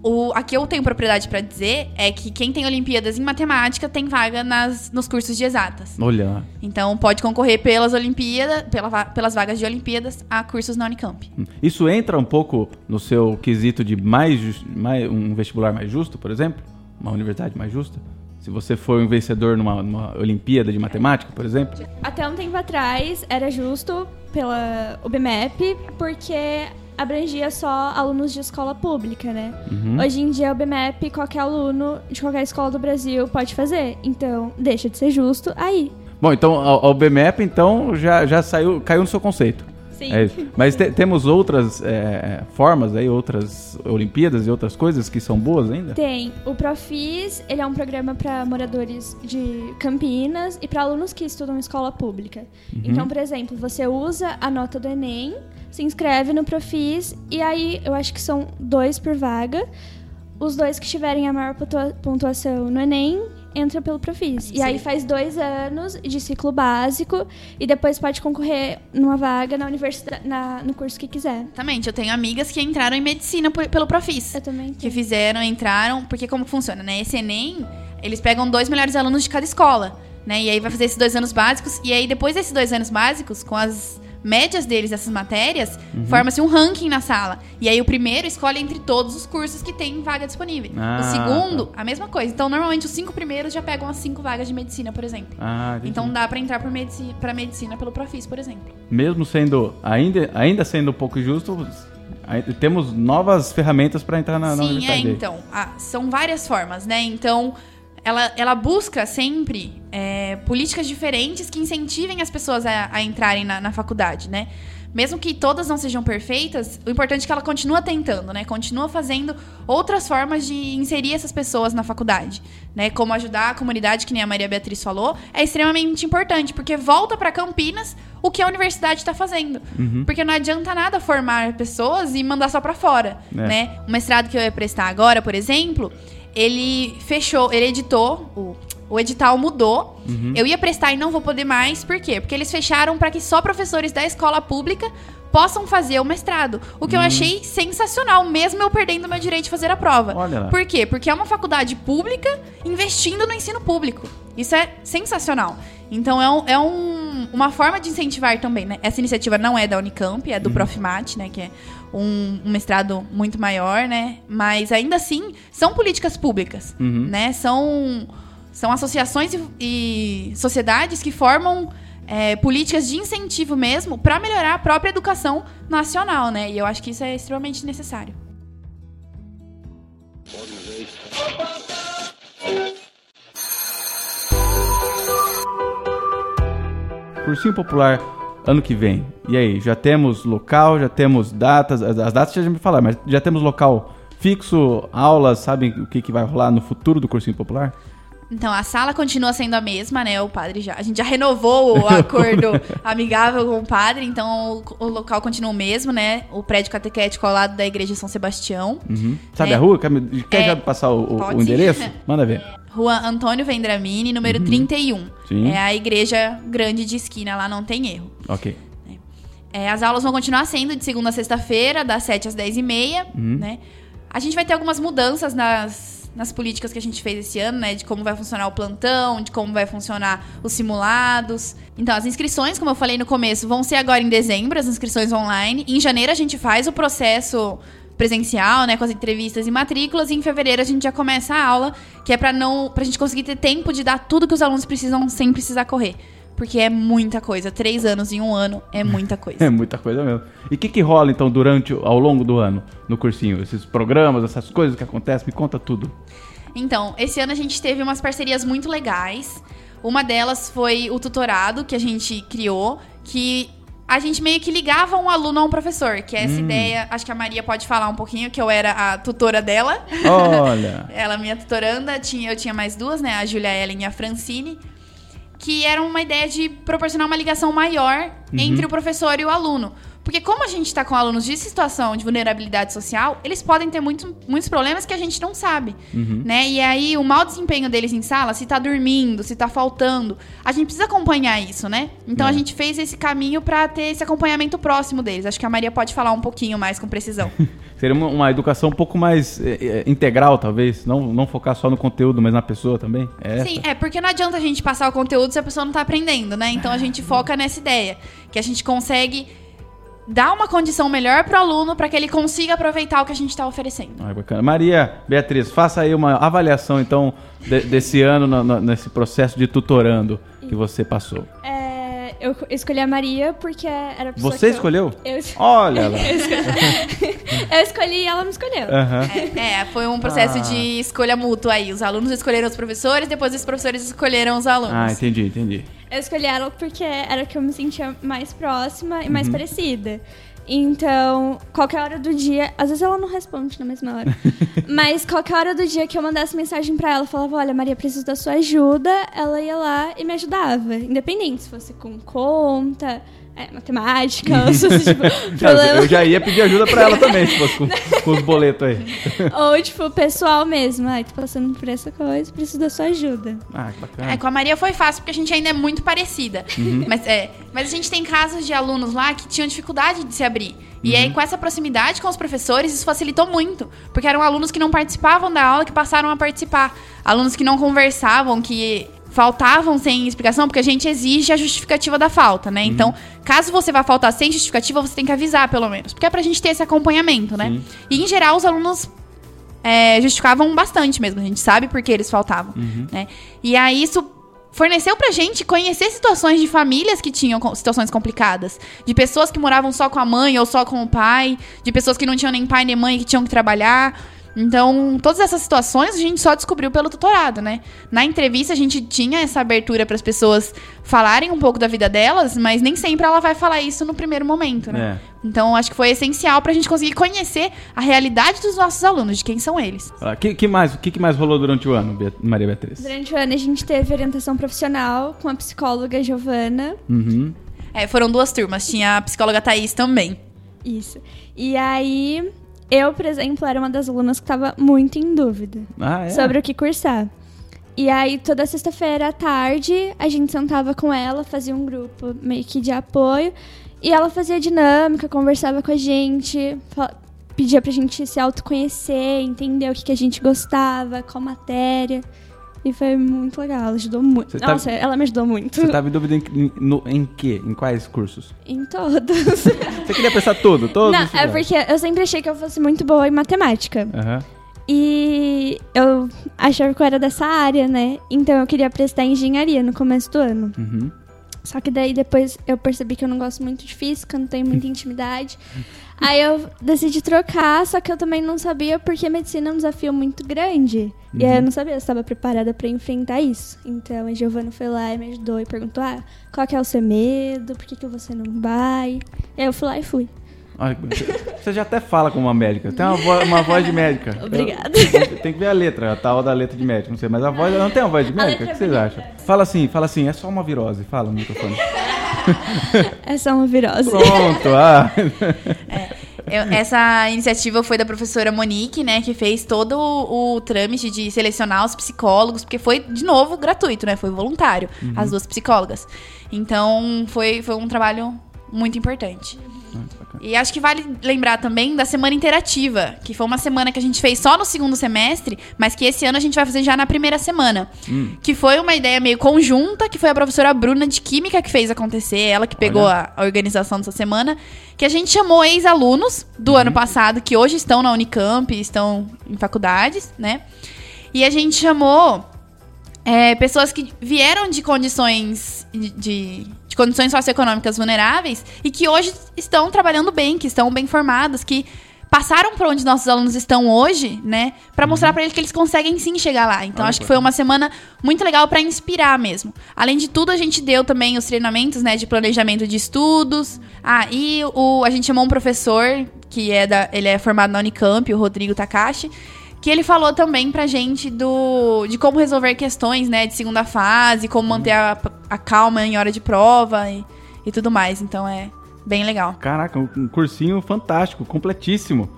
o, aqui eu tenho propriedade para dizer é que quem tem Olimpíadas em matemática tem vaga nas, nos cursos de exatas. Olha. Então pode concorrer pelas Olimpíadas, pela, pelas vagas de Olimpíadas a cursos na Unicamp. Isso entra um pouco no seu quesito de mais, mais um vestibular mais justo, por exemplo? Uma universidade mais justa? Se você for um vencedor numa, numa Olimpíada de Matemática, por exemplo? Até um tempo atrás era justo pela UBMEP, porque abrangia só alunos de escola pública, né? Uhum. Hoje em dia, o BMAP, qualquer aluno de qualquer escola do Brasil pode fazer. Então, deixa de ser justo aí. Bom, então, o BMAP, então, já, já saiu, caiu no seu conceito. Sim. É Mas te, temos outras é, formas aí, outras Olimpíadas e outras coisas que são boas ainda? Tem. O Profis, ele é um programa para moradores de Campinas e para alunos que estudam em escola pública. Uhum. Então, por exemplo, você usa a nota do Enem, se inscreve no Profis e aí eu acho que são dois por vaga. Os dois que tiverem a maior pontuação no Enem entra pelo Profis. E aí faz dois anos de ciclo básico e depois pode concorrer numa vaga na universidade, na, no curso que quiser. Exatamente. Eu tenho amigas que entraram em medicina pelo Profis. Eu também. Tenho. Que fizeram, entraram, porque como funciona, né? Esse Enem, eles pegam dois melhores alunos de cada escola. Né? E aí vai fazer esses dois anos básicos. E aí, depois desses dois anos básicos, com as médias deles, essas matérias, uhum. forma-se um ranking na sala. E aí o primeiro escolhe entre todos os cursos que tem vaga disponível. Ah, o segundo, tá. a mesma coisa. Então, normalmente, os cinco primeiros já pegam as cinco vagas de medicina, por exemplo. Ah, então dá para entrar para medicina, medicina pelo Profis, por exemplo. Mesmo sendo, ainda, ainda sendo um pouco justo, temos novas ferramentas para entrar na, Sim, na universidade. Sim, é, então. Ah, são várias formas, né? Então ela, ela busca sempre é, políticas diferentes que incentivem as pessoas a, a entrarem na, na, faculdade, né? Mesmo que todas não sejam perfeitas, o importante é que ela continua tentando, né? Continua fazendo outras formas de inserir essas pessoas na faculdade, né? Como ajudar a comunidade, que nem a Maria Beatriz falou, é extremamente importante, porque volta para Campinas o que a universidade está fazendo. Uhum. Porque não adianta nada formar pessoas e mandar só para fora, é. né? O mestrado que eu ia prestar agora, por exemplo, ele fechou, ele editou, o, o edital mudou. Uhum. Eu ia prestar e não vou poder mais, por quê? Porque eles fecharam para que só professores da escola pública possam fazer o mestrado. O que uhum. eu achei sensacional, mesmo eu perdendo meu direito de fazer a prova. Olha lá. Por quê? Porque é uma faculdade pública investindo no ensino público. Isso é sensacional. Então é, um, é um, uma forma de incentivar também, né? Essa iniciativa não é da Unicamp, é do uhum. Profmat, né? Que é um, um, mestrado muito maior, né? Mas ainda assim, são políticas públicas, uhum. né? São, são associações e, e sociedades que formam é, políticas de incentivo mesmo para melhorar a própria educação nacional, né? E eu acho que isso é extremamente necessário. Cursinho Popular ano que vem. E aí, já temos local, já temos datas, as, as datas já me falaram, mas já temos local fixo, aulas, sabem o que, que vai rolar no futuro do cursinho popular? Então, a sala continua sendo a mesma, né? O padre já. A gente já renovou o (laughs) acordo amigável com o padre, então o, o local continua o mesmo, né? O prédio catequético ao lado da igreja São Sebastião. Uhum. Sabe É. a rua? Quer, quer É. já passar o, o- endereço? (laughs) Manda ver. Rua Antônio Vendramini, número 31. Sim. É a igreja grande de esquina, lá não tem erro. Ok. É, as aulas vão continuar sendo de segunda a sexta-feira, das 7 às 10 e meia, né? A gente vai ter algumas mudanças nas, nas políticas que a gente fez esse ano, né? De como vai funcionar o plantão, de como vai funcionar os simulados. Então, as inscrições, como eu falei no começo, vão ser agora em dezembro, as inscrições online. Em janeiro a gente faz o processo presencial, né, com as entrevistas e matrículas, e em fevereiro a gente já começa a aula, que é pra não, pra gente conseguir ter tempo de dar tudo que os alunos precisam sem precisar correr. Porque é muita coisa. Três anos em um ano é muita coisa. (laughs) É muita coisa mesmo. E o que, que rola, então, durante, ao longo do ano no cursinho? Esses programas, essas coisas que acontecem, me conta tudo. Então, esse ano a gente teve umas parcerias muito legais. Uma delas foi o tutorado que a gente criou, que a gente meio que ligava um aluno a um professor, que é essa ideia, acho que a Maria pode falar um pouquinho, que eu era a tutora dela. Olha. (laughs) Ela, minha tutoranda, tinha, eu tinha mais duas, né? A Julia Ellen e a Francine. Que era uma ideia de proporcionar uma ligação maior entre o professor e o aluno. Porque como a gente está com alunos de situação de vulnerabilidade social, eles podem ter muito, muitos problemas que a gente não sabe, né? E aí o mau desempenho deles em sala, se tá dormindo, se tá faltando, a gente precisa acompanhar isso, né? Então É. a gente fez esse caminho para ter esse acompanhamento próximo deles. Acho que a Maria pode falar um pouquinho mais com precisão. (laughs) Seria uma, uma educação um pouco mais é, é, integral, talvez. Não, não focar só no conteúdo, mas na pessoa também. É? Sim, é porque não adianta a gente passar o conteúdo se a pessoa não tá aprendendo, né? Então a gente (laughs) foca nessa ideia, que a gente consegue dar uma condição melhor pro aluno para que ele consiga aproveitar o que a gente tá oferecendo. Ah, bacana. Maria Beatriz, faça aí uma avaliação, então, de- desse ano no- no- nesse processo de tutorando que você passou. É, eu escolhi a Maria porque era a pessoa Você que eu- escolheu? Eu, (laughs) Olha lá. (laughs) eu escolhi, eu escolhi e ela me escolheu. Aham. É, foi um processo Ah. de escolha mútua aí. Os alunos escolheram os professores, depois os professores escolheram os alunos. Ah, entendi, entendi. Eu escolhi ela porque era que eu me sentia mais próxima e Uhum. mais parecida. Então, qualquer hora do dia, às vezes ela não responde na mesma hora, (laughs) mas qualquer hora do dia que eu mandasse mensagem pra ela, falava: Olha, Maria, preciso da sua ajuda, ela ia lá e me ajudava. Independente se fosse com conta, é, matemática, ou se fosse, tipo, problema. eu já ia pedir ajuda pra ela também, se fosse com, com os boletos aí. (laughs) Ou, tipo, pessoal mesmo. Ai, tô passando por essa coisa, preciso da sua ajuda. Ah, que bacana. É, com a Maria foi fácil, porque a gente ainda é muito parecida. Uhum. Mas, é, mas a gente tem casos de alunos lá que tinham dificuldade de se abrir. E Uhum. aí, com essa proximidade com os professores, isso facilitou muito. Porque eram alunos que não participavam da aula, que passaram a participar. Alunos que não conversavam, que faltavam sem explicação, porque a gente exige a justificativa da falta, Uhum. né? Então, caso você vá faltar sem justificativa, você tem que avisar, pelo menos. Porque é pra gente ter esse acompanhamento, né? Sim. E, em geral, os alunos é, justificavam bastante mesmo. A gente sabe por que eles faltavam, né? E aí isso forneceu pra gente conhecer situações de famílias que tinham situações complicadas, de pessoas que moravam só com a mãe ou só com o pai, de pessoas que não tinham nem pai nem mãe que tinham que trabalhar. Então, todas essas situações a gente só descobriu pelo tutorado, né? Na entrevista a gente tinha essa abertura para as pessoas falarem um pouco da vida delas, mas nem sempre ela vai falar isso no primeiro momento, né? É. Então, acho que foi essencial pra gente conseguir conhecer a realidade dos nossos alunos, de quem são eles. O que, que mais, o que, que mais rolou durante o ano, Maria Beatriz? Durante o ano a gente teve orientação profissional com a psicóloga Giovana. Uhum. É, foram duas turmas, tinha a psicóloga Thaís também. Isso. E aí, eu, por exemplo, era uma das alunas que estava muito em dúvida Ah, é? sobre o que cursar. E aí, toda sexta-feira à tarde, a gente sentava com ela, fazia um grupo meio que de apoio. E ela fazia dinâmica, conversava com a gente, pedia pra gente se autoconhecer, entender o que, que a gente gostava, qual matéria. E foi muito legal, ela ajudou muito. Tá- Nossa, ela me ajudou muito. Você tava em dúvida em, em, no- em quê? Em quais cursos? Em todos. (laughs) Você queria prestar tudo? Todos? Não, é porque eu sempre achei que eu fosse muito boa em matemática. Aham. E eu achava que eu era dessa área, né? Então eu queria prestar engenharia no começo do ano. Uhum. Só que daí depois eu percebi que eu não gosto muito de física, não tenho muita intimidade. Aí eu decidi trocar, só que eu também não sabia porque medicina é um desafio muito grande. E aí eu não sabia se estava preparada pra enfrentar isso. Então a Giovana foi lá e me ajudou e perguntou: ah, qual que é o seu medo? Por que, que você não vai? E aí eu fui lá e fui. Olha, Você já até fala como uma médica. Tem uma, vo- uma voz de médica. (laughs) Obrigada. Eu- Tem que ver a letra, a tal da letra de médica, não sei. Mas a voz, ela não tem uma voz de médica? O que vocês acham? Fala assim, fala assim, é só uma virose. Fala no microfone. (laughs) É só uma virose. Pronto, ah. (laughs) Eu- essa iniciativa foi da professora Monique, né, que fez todo o, o trâmite de selecionar os psicólogos, porque foi, de novo, gratuito, né? Foi voluntário, as duas psicólogas. Então, foi, foi um trabalho muito importante. E acho que vale lembrar também da semana interativa, que foi uma semana que a gente fez só no segundo semestre, mas que esse ano a gente vai fazer já na primeira semana. Que foi uma ideia meio conjunta, que foi a professora Bruna de Química que fez acontecer, ela que pegou a, a organização dessa semana, que a gente chamou ex-alunos do ano passado, que hoje estão na Unicamp, estão em faculdades, né? E a gente chamou é, pessoas que vieram de condições de, de- de condições socioeconômicas vulneráveis e que hoje estão trabalhando bem, que estão bem formadas, que passaram por onde nossos alunos estão hoje, né, Pra mostrar pra eles que eles conseguem sim chegar lá. Então Olha acho que foi uma semana muito legal pra inspirar mesmo. Além de tudo, a gente deu também os treinamentos, né, de planejamento de estudos. Ah, e o a gente chamou um professor que é da, ele é formado na Unicamp, o Rodrigo Takashi, que ele falou também pra gente do, de como resolver questões, né, de segunda fase, como manter a, a calma em hora de prova e, e tudo mais. Então é bem legal. Caraca, um cursinho fantástico, completíssimo.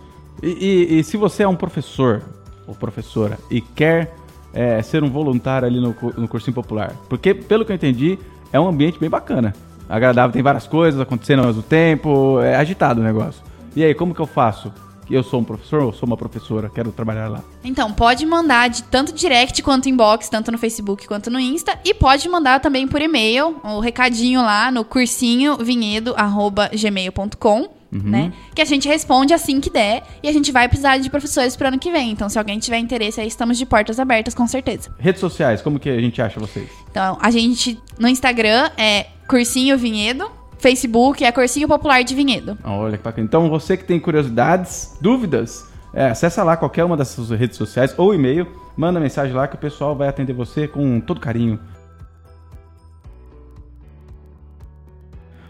E, e- e se você é um professor ou professora e quer é, ser um voluntário ali no, no cursinho popular, porque pelo que eu entendi, é um ambiente bem bacana. Agradável, tem várias coisas acontecendo ao mesmo tempo, é agitado o negócio. E aí, como que eu faço? Eu sou um professor ou sou uma professora, quero trabalhar lá. Então, pode mandar de tanto direct quanto inbox, tanto no Facebook quanto no Insta. E pode mandar também por e-mail, o recadinho lá no cursinhovinhedo.gmail.com, né? Que a gente responde assim que der. E a gente vai precisar de professores pro ano que vem. Então, se alguém tiver interesse aí, estamos de portas abertas, com certeza. Redes sociais, como que a gente acha vocês? Então, a gente no Instagram é Cursinho Vinhedo. Facebook é Cursinho Popular de Vinhedo. Olha que bacana. Então, você que tem curiosidades, dúvidas, é, acessa lá qualquer uma dessas redes sociais ou e-mail, manda mensagem lá que o pessoal vai atender você com todo carinho.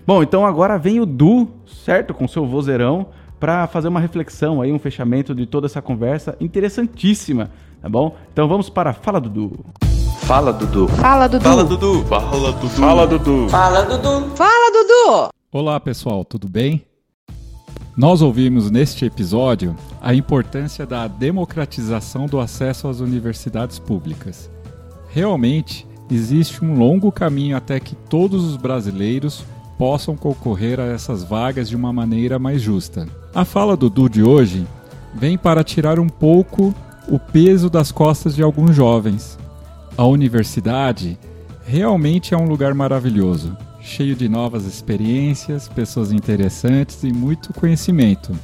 Bom, então agora vem o Du, certo? Com seu vozeirão, para fazer uma reflexão aí, um fechamento de toda essa conversa interessantíssima, tá bom? Então vamos para a Fala Dudu. Fala, Dudu. Fala, Dudu. Fala, Dudu. Fala, Dudu. Fala, Dudu. Fala, Dudu. Fala, Dudu. Olá pessoal, tudo bem? Nós ouvimos neste episódio a importância da democratização do acesso às universidades públicas. Realmente, existe um longo caminho até que todos os brasileiros possam concorrer a essas vagas de uma maneira mais justa. A fala do Du de hoje vem para tirar um pouco o peso das costas de alguns jovens. A universidade realmente é um lugar maravilhoso, cheio de novas experiências, pessoas interessantes e muito conhecimento.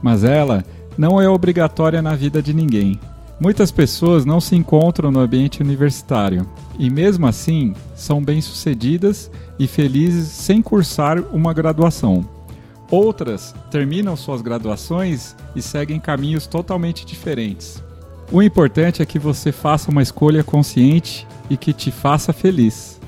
Mas ela não é obrigatória na vida de ninguém. Muitas pessoas não se encontram no ambiente universitário e, mesmo assim, são bem-sucedidas e felizes sem cursar uma graduação. Outras terminam suas graduações e seguem caminhos totalmente diferentes. O importante é que você faça uma escolha consciente e que te faça feliz.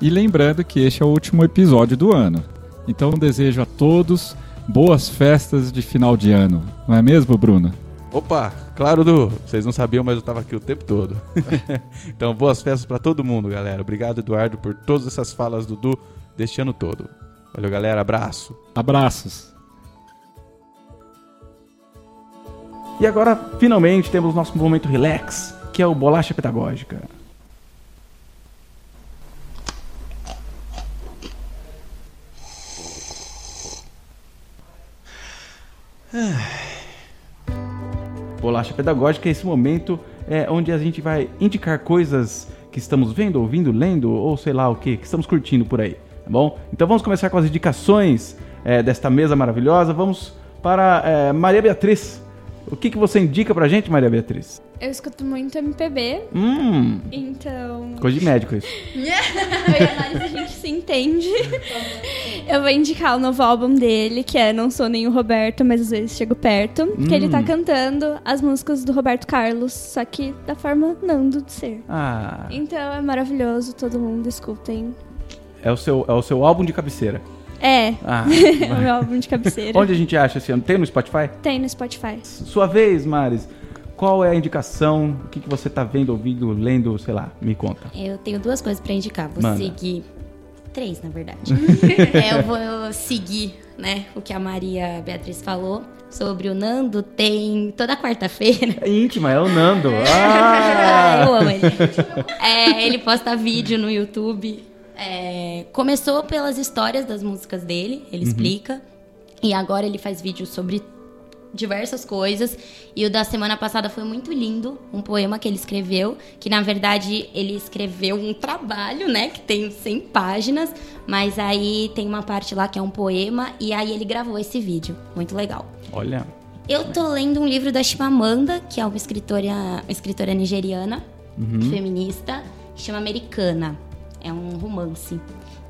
E lembrando que este é o último episódio do ano. Então desejo a todos boas festas de final de ano. Não é mesmo, Bruno? Opa, claro, Du. Vocês não sabiam, mas eu tava aqui o tempo todo. (laughs) então, boas festas pra todo mundo, galera. Obrigado, Eduardo, por todas essas falas do Du deste ano todo. Valeu, galera. Abraço. Abraços. E agora, finalmente, temos nosso momento relax, que é o Bolacha Pedagógica. (sighs) Bolacha Pedagógica é esse momento é, onde a gente vai indicar coisas que estamos vendo, ouvindo, lendo, ou sei lá o que, que estamos curtindo por aí, tá bom? Então vamos começar com as indicações é, desta mesa maravilhosa. Vamos para é, Maria Beatriz. O que, que você indica pra gente, Maria Beatriz? Eu escuto muito MPB, Hum, então. coisa de médico isso. (laughs) Eu e a gente se entende. Eu vou indicar o novo álbum dele, que é Não Sou Nem o Roberto, mas às vezes chego perto. Que ele tá cantando as músicas do Roberto Carlos, só que da forma Nando de ser. Ah, Então é maravilhoso, todo mundo escutem. é o seu, é o seu álbum de cabeceira. É, Ah, (laughs) é o meu álbum de cabeceira. onde a gente acha esse ano? Tem no Spotify? Tem no Spotify. Sua vez, Maris. Qual é a indicação? O que, que você tá vendo, ouvindo, lendo, sei lá? Me conta. Eu tenho duas coisas pra indicar. Vou Manda. seguir. Três, na verdade. (laughs) É, eu vou seguir, né, o que a Maria Beatriz falou sobre o Nando. Tem toda quarta-feira. É íntima, é o Nando. (laughs) Ah, Ah! eu amo ele. É, ele posta vídeo no YouTube. É, começou pelas histórias das músicas dele, ele explica. E agora ele faz vídeo sobre diversas coisas. E o da semana passada foi muito lindo, um poema que ele escreveu, que na verdade ele escreveu um trabalho, né, que tem 100 páginas, mas aí tem uma parte lá que é um poema e aí ele gravou esse vídeo. Muito legal. Olha. Eu tô lendo um livro da Chimamanda, que é uma escritora, uma escritora nigeriana, feminista, que chama Americana. É um romance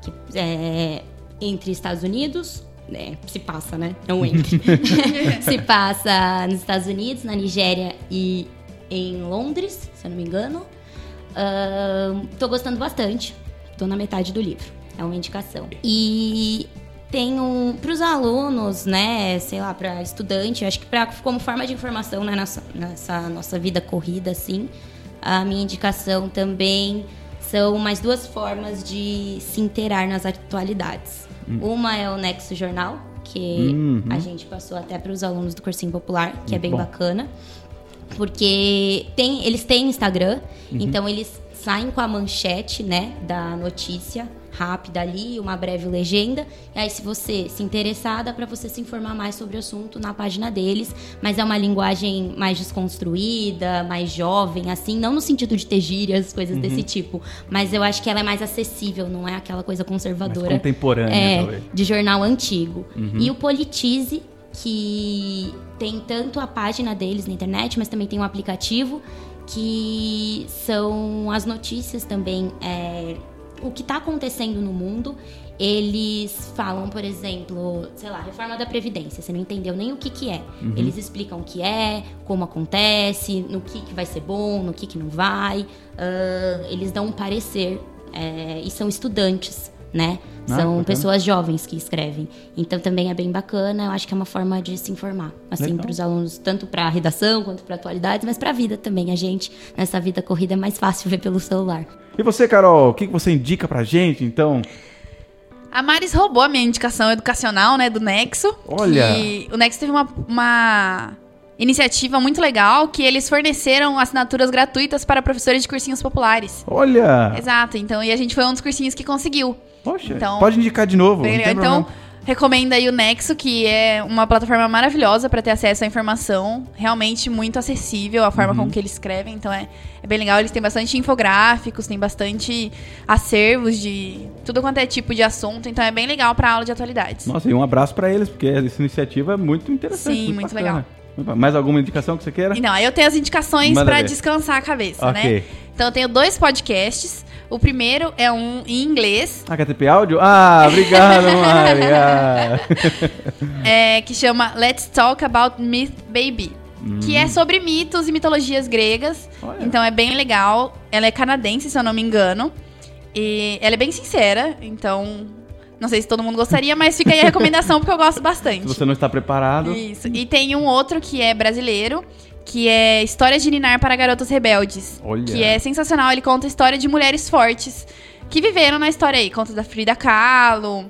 que é entre Estados Unidos, é, se passa, né? Não entre. (laughs) (laughs) se passa nos Estados Unidos, na Nigéria e em Londres, se eu não me engano. Ahn, tô gostando bastante. Tô na metade do livro. É uma indicação. E tenho para os alunos, né, sei lá, para estudante, acho que pra, como forma de informação né, nessa, nessa nossa vida corrida, assim, a minha indicação também são mais duas formas de se inteirar nas atualidades. Uma é o Nexo Jornal, que Uhum. a gente passou até para os alunos do cursinho popular, que é Muito bem bom. bacana. Porque tem, eles têm Instagram, então eles saem com a manchete, né, da notícia rápida ali, uma breve legenda. E aí, se você se interessar, dá pra você se informar mais sobre o assunto na página deles. Mas é uma linguagem mais desconstruída, mais jovem, assim, não no sentido de ter gírias, coisas desse tipo. Mas eu acho que ela é mais acessível, não é aquela coisa Mais conservadora. contemporânea, É, talvez. de jornal antigo. E o Politize, que tem tanto a página deles na internet, mas também tem um aplicativo, que são as notícias também, é, o que está acontecendo no mundo. Eles falam, por exemplo, sei lá, reforma da Previdência. Você não entendeu nem o que, que é. Eles explicam o que é, como acontece, no que, que vai ser bom, no que, que não vai. Ah, eles dão um parecer. é, e são estudantes, né? Ah, São bacana. pessoas jovens que escrevem. Então também é bem bacana. Eu acho que é uma forma de se informar, assim, para os alunos, tanto para redação quanto para atualidades, mas para a vida também. A gente nessa vida corrida é mais fácil (laughs) ver pelo celular. E você, Carol, o que, que você indica pra gente, então? A Maris roubou a minha indicação educacional, né, do Nexo. Olha. Que o Nexo teve uma, uma iniciativa muito legal que eles forneceram assinaturas gratuitas para professores de cursinhos populares. Olha! Exato, então, e a gente foi um dos cursinhos que conseguiu. Poxa, Então- pode indicar de novo. Legal. Então, problema. recomendo aí o Nexo, que é uma plataforma maravilhosa para ter acesso à informação. Realmente muito acessível a forma Uhum. como que eles escrevem. Então é, é bem legal. Eles têm bastante infográficos, tem bastante acervos de tudo quanto é tipo de assunto. Então é bem legal para aula de atualidades. Nossa, e um abraço pra eles, porque essa iniciativa é muito interessante. Sim, muito bacana. Mais alguma indicação que você queira? Então, aí eu tenho as indicações para descansar a cabeça, Ok. né? Então eu tenho dois podcasts. O primeiro é um em inglês, HTTP áudio? Ah, obrigado, (laughs) Mari. Ah. é, que chama Let's Talk About Myth Baby. Que é sobre mitos e mitologias gregas. Hum. Olha. Então é bem legal. Ela é canadense, se eu não me engano. E ela é bem sincera, então. Não sei se todo mundo gostaria, mas fica aí a recomendação porque eu gosto bastante. Se você não está preparado, Isso. E tem um outro que é brasileiro, que é História de Ninar para Garotas Rebeldes. Olha. Que é sensacional. Ele conta a história de mulheres fortes que viveram na história aí. Conta da Frida Kahlo.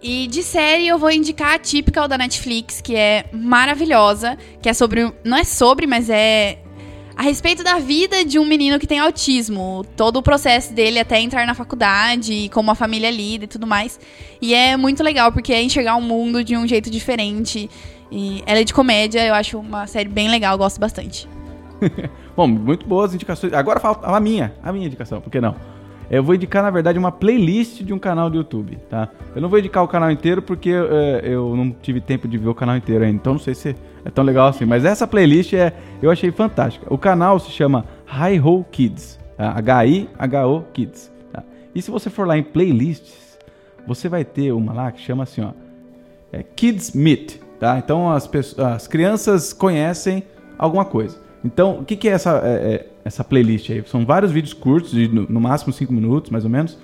E de série eu vou indicar a Typical da Netflix, que é maravilhosa. Que é sobre. Não é sobre, mas é. A respeito da vida de um menino que tem autismo. Todo o processo dele até entrar na faculdade, como a família lida e tudo mais. E é muito legal, porque é enxergar o mundo de um jeito diferente. E ela é de comédia, eu acho uma série bem legal, gosto bastante. (laughs) Bom, muito boas indicações. Agora falta a minha, a minha indicação, por que não? Eu vou indicar, na verdade, uma playlist de um canal do YouTube, tá? Eu não vou indicar o canal inteiro porque é, eu não tive tempo de ver o canal inteiro ainda, então não sei se é tão legal assim. Mas essa playlist é, eu achei fantástica. O canal se chama Hi Ho Kids, tá? H-I-H-O Kids. Tá? E se você for lá em playlists, você vai ter uma lá que chama assim, ó, é Kids Meet, tá? Então as, as crianças conhecem alguma coisa. Então, o que, que é essa, é, é, essa playlist aí? São vários vídeos curtos, de no, no máximo 5 minutos, mais ou menos.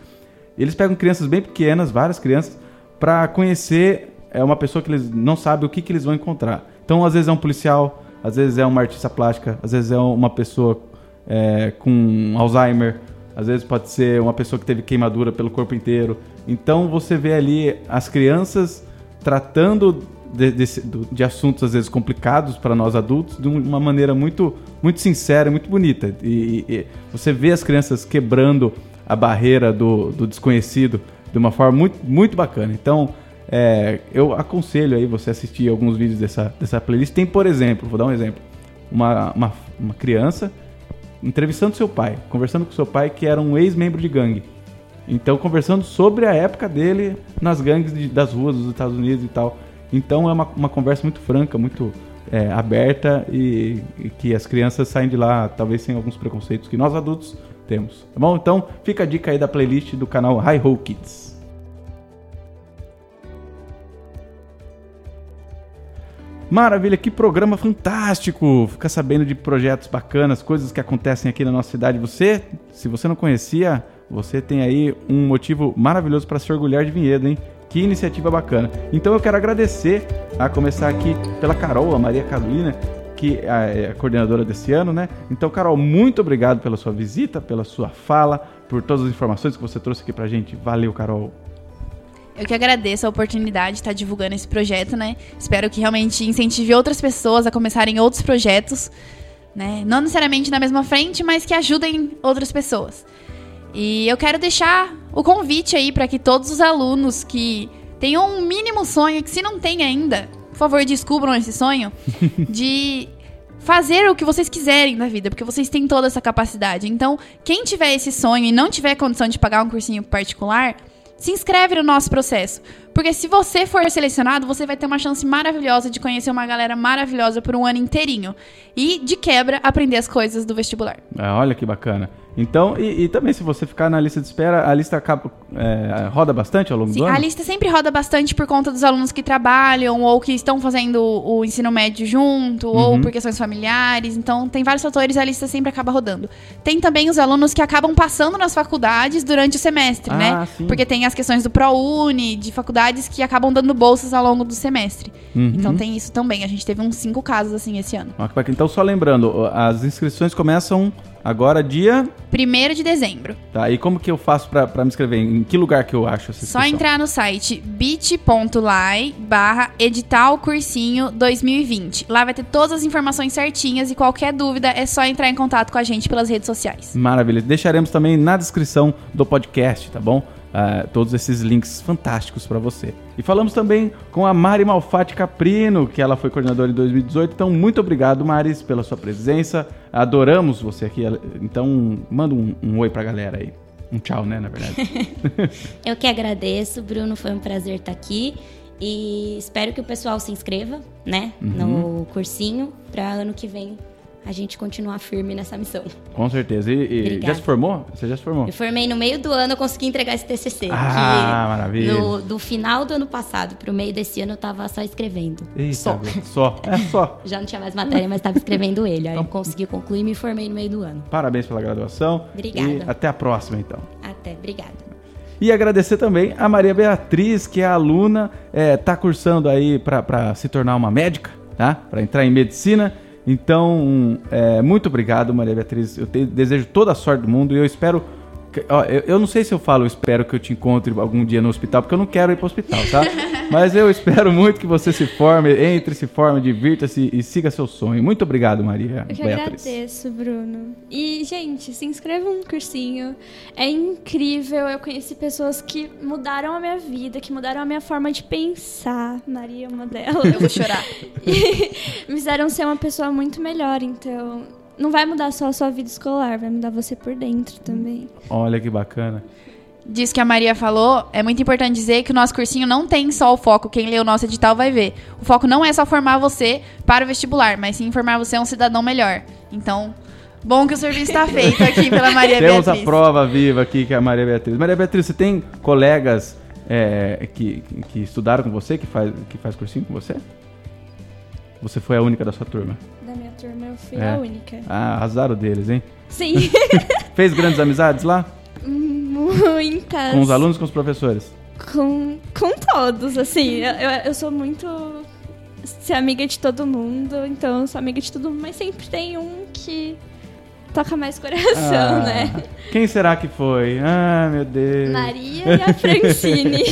Eles pegam crianças bem pequenas, várias crianças, para conhecer é, uma pessoa que eles não sabem o que, que eles vão encontrar. Então, às vezes é um policial, às vezes é uma artista plástica, às vezes é uma pessoa é, com Alzheimer, às vezes pode ser uma pessoa que teve queimadura pelo corpo inteiro. Então, você vê ali as crianças tratando de, de, de assuntos às vezes complicados para nós adultos de uma maneira muito, muito sincera, muito bonita. E, e você vê as crianças quebrando a barreira do, do desconhecido de uma forma muito, muito bacana. Então, é, eu aconselho aí você assistir alguns vídeos dessa, dessa playlist. Tem, por exemplo, vou dar um exemplo, uma, uma, uma criança entrevistando seu pai, conversando com seu pai que era um ex-membro de gangue. Então, conversando sobre a época dele nas gangues de, das ruas dos Estados Unidos e tal. Então, é uma, uma conversa muito franca, muito é, aberta e, e, que as crianças saem de lá, talvez sem alguns preconceitos que nós adultos temos. Tá bom? Então, fica a dica aí da playlist do canal Hi Ho Kids. Maravilha, que programa fantástico! Ficar sabendo de projetos bacanas, coisas que acontecem aqui na nossa cidade. Você, se você não conhecia, você tem aí um motivo maravilhoso para se orgulhar de Vinhedo, hein? Que iniciativa bacana. Então eu quero agradecer a começar aqui pela Carol, a Maria Carolina, que é a coordenadora desse ano, né? Então, Carol, muito obrigado pela sua visita, pela sua fala, por todas as informações que você trouxe aqui pra gente. Valeu, Carol. Eu que agradeço a oportunidade de estar divulgando esse projeto, né? Espero que realmente incentive outras pessoas a começarem outros projetos, né? Não necessariamente na mesma frente, mas que ajudem outras pessoas. E eu quero deixar o convite aí para que todos os alunos que tenham um mínimo sonho, que se não tem ainda, por favor, descubram esse sonho, (laughs) de fazer o que vocês quiserem na vida, porque vocês têm toda essa capacidade. Então, quem tiver esse sonho e não tiver condição de pagar um cursinho particular, se inscreve no nosso processo. Porque se você for selecionado, você vai ter uma chance maravilhosa de conhecer uma galera maravilhosa por um ano inteirinho. E, de quebra, aprender as coisas do vestibular. Ah, olha que bacana. Então, e, e, também se você ficar na lista de espera, a lista acaba, é, roda bastante ao longo Sim, do ano? a lista sempre roda bastante por conta dos alunos que trabalham ou que estão fazendo o ensino médio junto uhum. ou por questões familiares. Então, tem vários fatores a lista sempre acaba rodando. Tem também os alunos que acabam passando nas faculdades durante o semestre, ah, né? Sim. Porque tem as questões do ProUni, de faculdades que acabam dando bolsas ao longo do semestre. Uhum. Então, tem isso também. A gente teve uns cinco casos assim esse ano. Então, só lembrando, as inscrições começam Agora, dia. 1 de dezembro. Tá, e como que eu faço pra, pra me inscrever? Em que lugar que eu acho essa Só entrar no site bit.ly barra edital cursinho 2020. Lá vai ter todas as informações certinhas e qualquer dúvida é só entrar em contato com a gente pelas redes sociais. Maravilha. Deixaremos também na descrição do podcast, tá bom? Uh, todos esses links fantásticos para você. E falamos também com a Mari Malfatti Caprino, que ela foi coordenadora em 2018. Então, muito obrigado, Maris, pela sua presença. Adoramos você aqui. Então, manda um, um oi pra galera aí. Um tchau, né, na verdade. (laughs) Eu que agradeço, Bruno. Foi um prazer estar aqui. E espero que o pessoal se inscreva, né, uhum. no cursinho, para ano que vem a gente continuar firme nessa missão. Com certeza. E, e já se formou? Você já se formou? Eu formei no meio do ano, eu consegui entregar esse TCC. Ah, maravilha. No, do final do ano passado para o meio desse ano eu estava só escrevendo. Eita, só. Só. É só. (laughs) já não tinha mais matéria, mas estava escrevendo ele. Aí então, eu consegui concluir e me formei no meio do ano. Parabéns pela graduação. Obrigada. E até a próxima, então. Até, obrigada. E agradecer também a Maria Beatriz, que é aluna, está é, cursando aí para se tornar uma médica, tá? Para entrar em medicina. Então, é, muito obrigado, Maria Beatriz. Eu te, desejo toda a sorte do mundo e eu espero Ó, eu, eu, não sei se eu falo, espero que eu te encontre algum dia no hospital, porque eu não quero ir para o hospital, tá? (laughs) Mas eu espero muito que você se forme, entre, se forme, divirta-se e siga seu sonho. Muito obrigado, Maria. Eu que Beatriz. agradeço, Bruno. E, gente, se inscreva no cursinho. É incrível. Eu conheci pessoas que mudaram a minha vida, que mudaram a minha forma de pensar. Maria é uma delas. Eu vou chorar. (laughs) me fizeram ser uma pessoa muito melhor, então não vai mudar só a sua vida escolar, vai mudar você por dentro também. Olha que bacana. Diz que a Maria falou, é muito importante dizer que o nosso cursinho não tem só o foco, quem lê o nosso edital vai ver. O foco não é só formar você para o vestibular, mas sim formar você um cidadão melhor. Então, bom que o serviço está feito aqui pela Maria Temos Beatriz. Temos a prova viva aqui que é a Maria Beatriz. Maria Beatriz, você tem colegas é, que, que estudaram com você, que faz, que faz cursinho com você? Você foi a única da sua turma? Da minha turma eu fui é. a única. Ah, arrasaram deles, hein? Sim. (laughs) Fez grandes amizades lá? Muitas. Com os alunos, com os professores? com, com todos, assim. Eu, eu, sou muito ser amiga de todo mundo, então eu sou amiga de todo mundo, mas sempre tem um que toca mais coração, Ah, né? Quem será que foi? Ah, meu Deus. Maria e a Francine.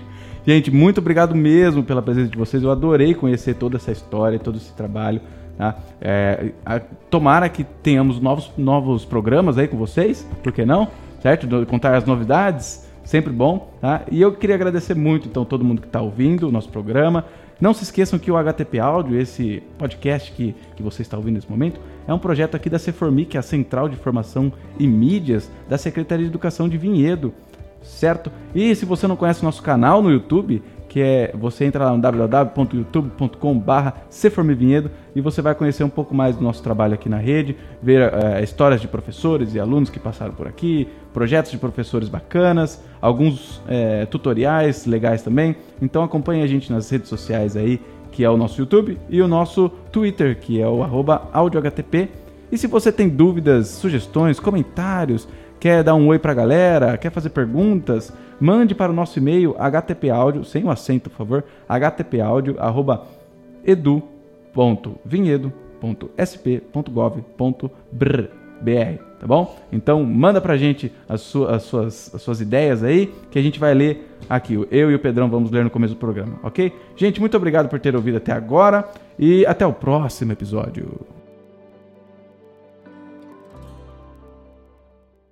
(laughs) Gente, muito obrigado mesmo pela presença de vocês. Eu adorei conhecer toda essa história, todo esse trabalho. Tá? É, a- tomara que tenhamos novos, novos programas aí com vocês, por que não? Certo? Contar as novidades, sempre bom. Tá? E eu queria agradecer muito, então, todo mundo que está ouvindo o nosso programa. Não se esqueçam que o HTP Áudio, esse podcast que, que você está ouvindo nesse momento, é um projeto aqui da Ceformi, que é a Central de Formação e Mídias da Secretaria de Educação de Vinhedo certo? E se você não conhece o nosso canal no YouTube, que é você entra lá no www.youtube.com/barra Vinhedo e você vai conhecer um pouco mais do nosso trabalho aqui na rede, ver eh, histórias de professores e alunos que passaram por aqui, projetos de professores bacanas, alguns eh, tutoriais legais também. Então acompanhe a gente nas redes sociais aí, que é o nosso YouTube e o nosso Twitter, que é o audiohtp. E se você tem dúvidas, sugestões, comentários, quer dar um oi pra galera, quer fazer perguntas, mande para o nosso e-mail htpaudio, sem o acento, por favor, htpaudio, arroba edu.vinhedo.sp.gov.br, BR, tá bom? Então manda pra gente as, su- as suas, as suas ideias aí, que a gente vai ler aqui. Eu e o Pedrão vamos ler no começo do programa, ok? Gente, muito obrigado por ter ouvido até agora e até o próximo episódio.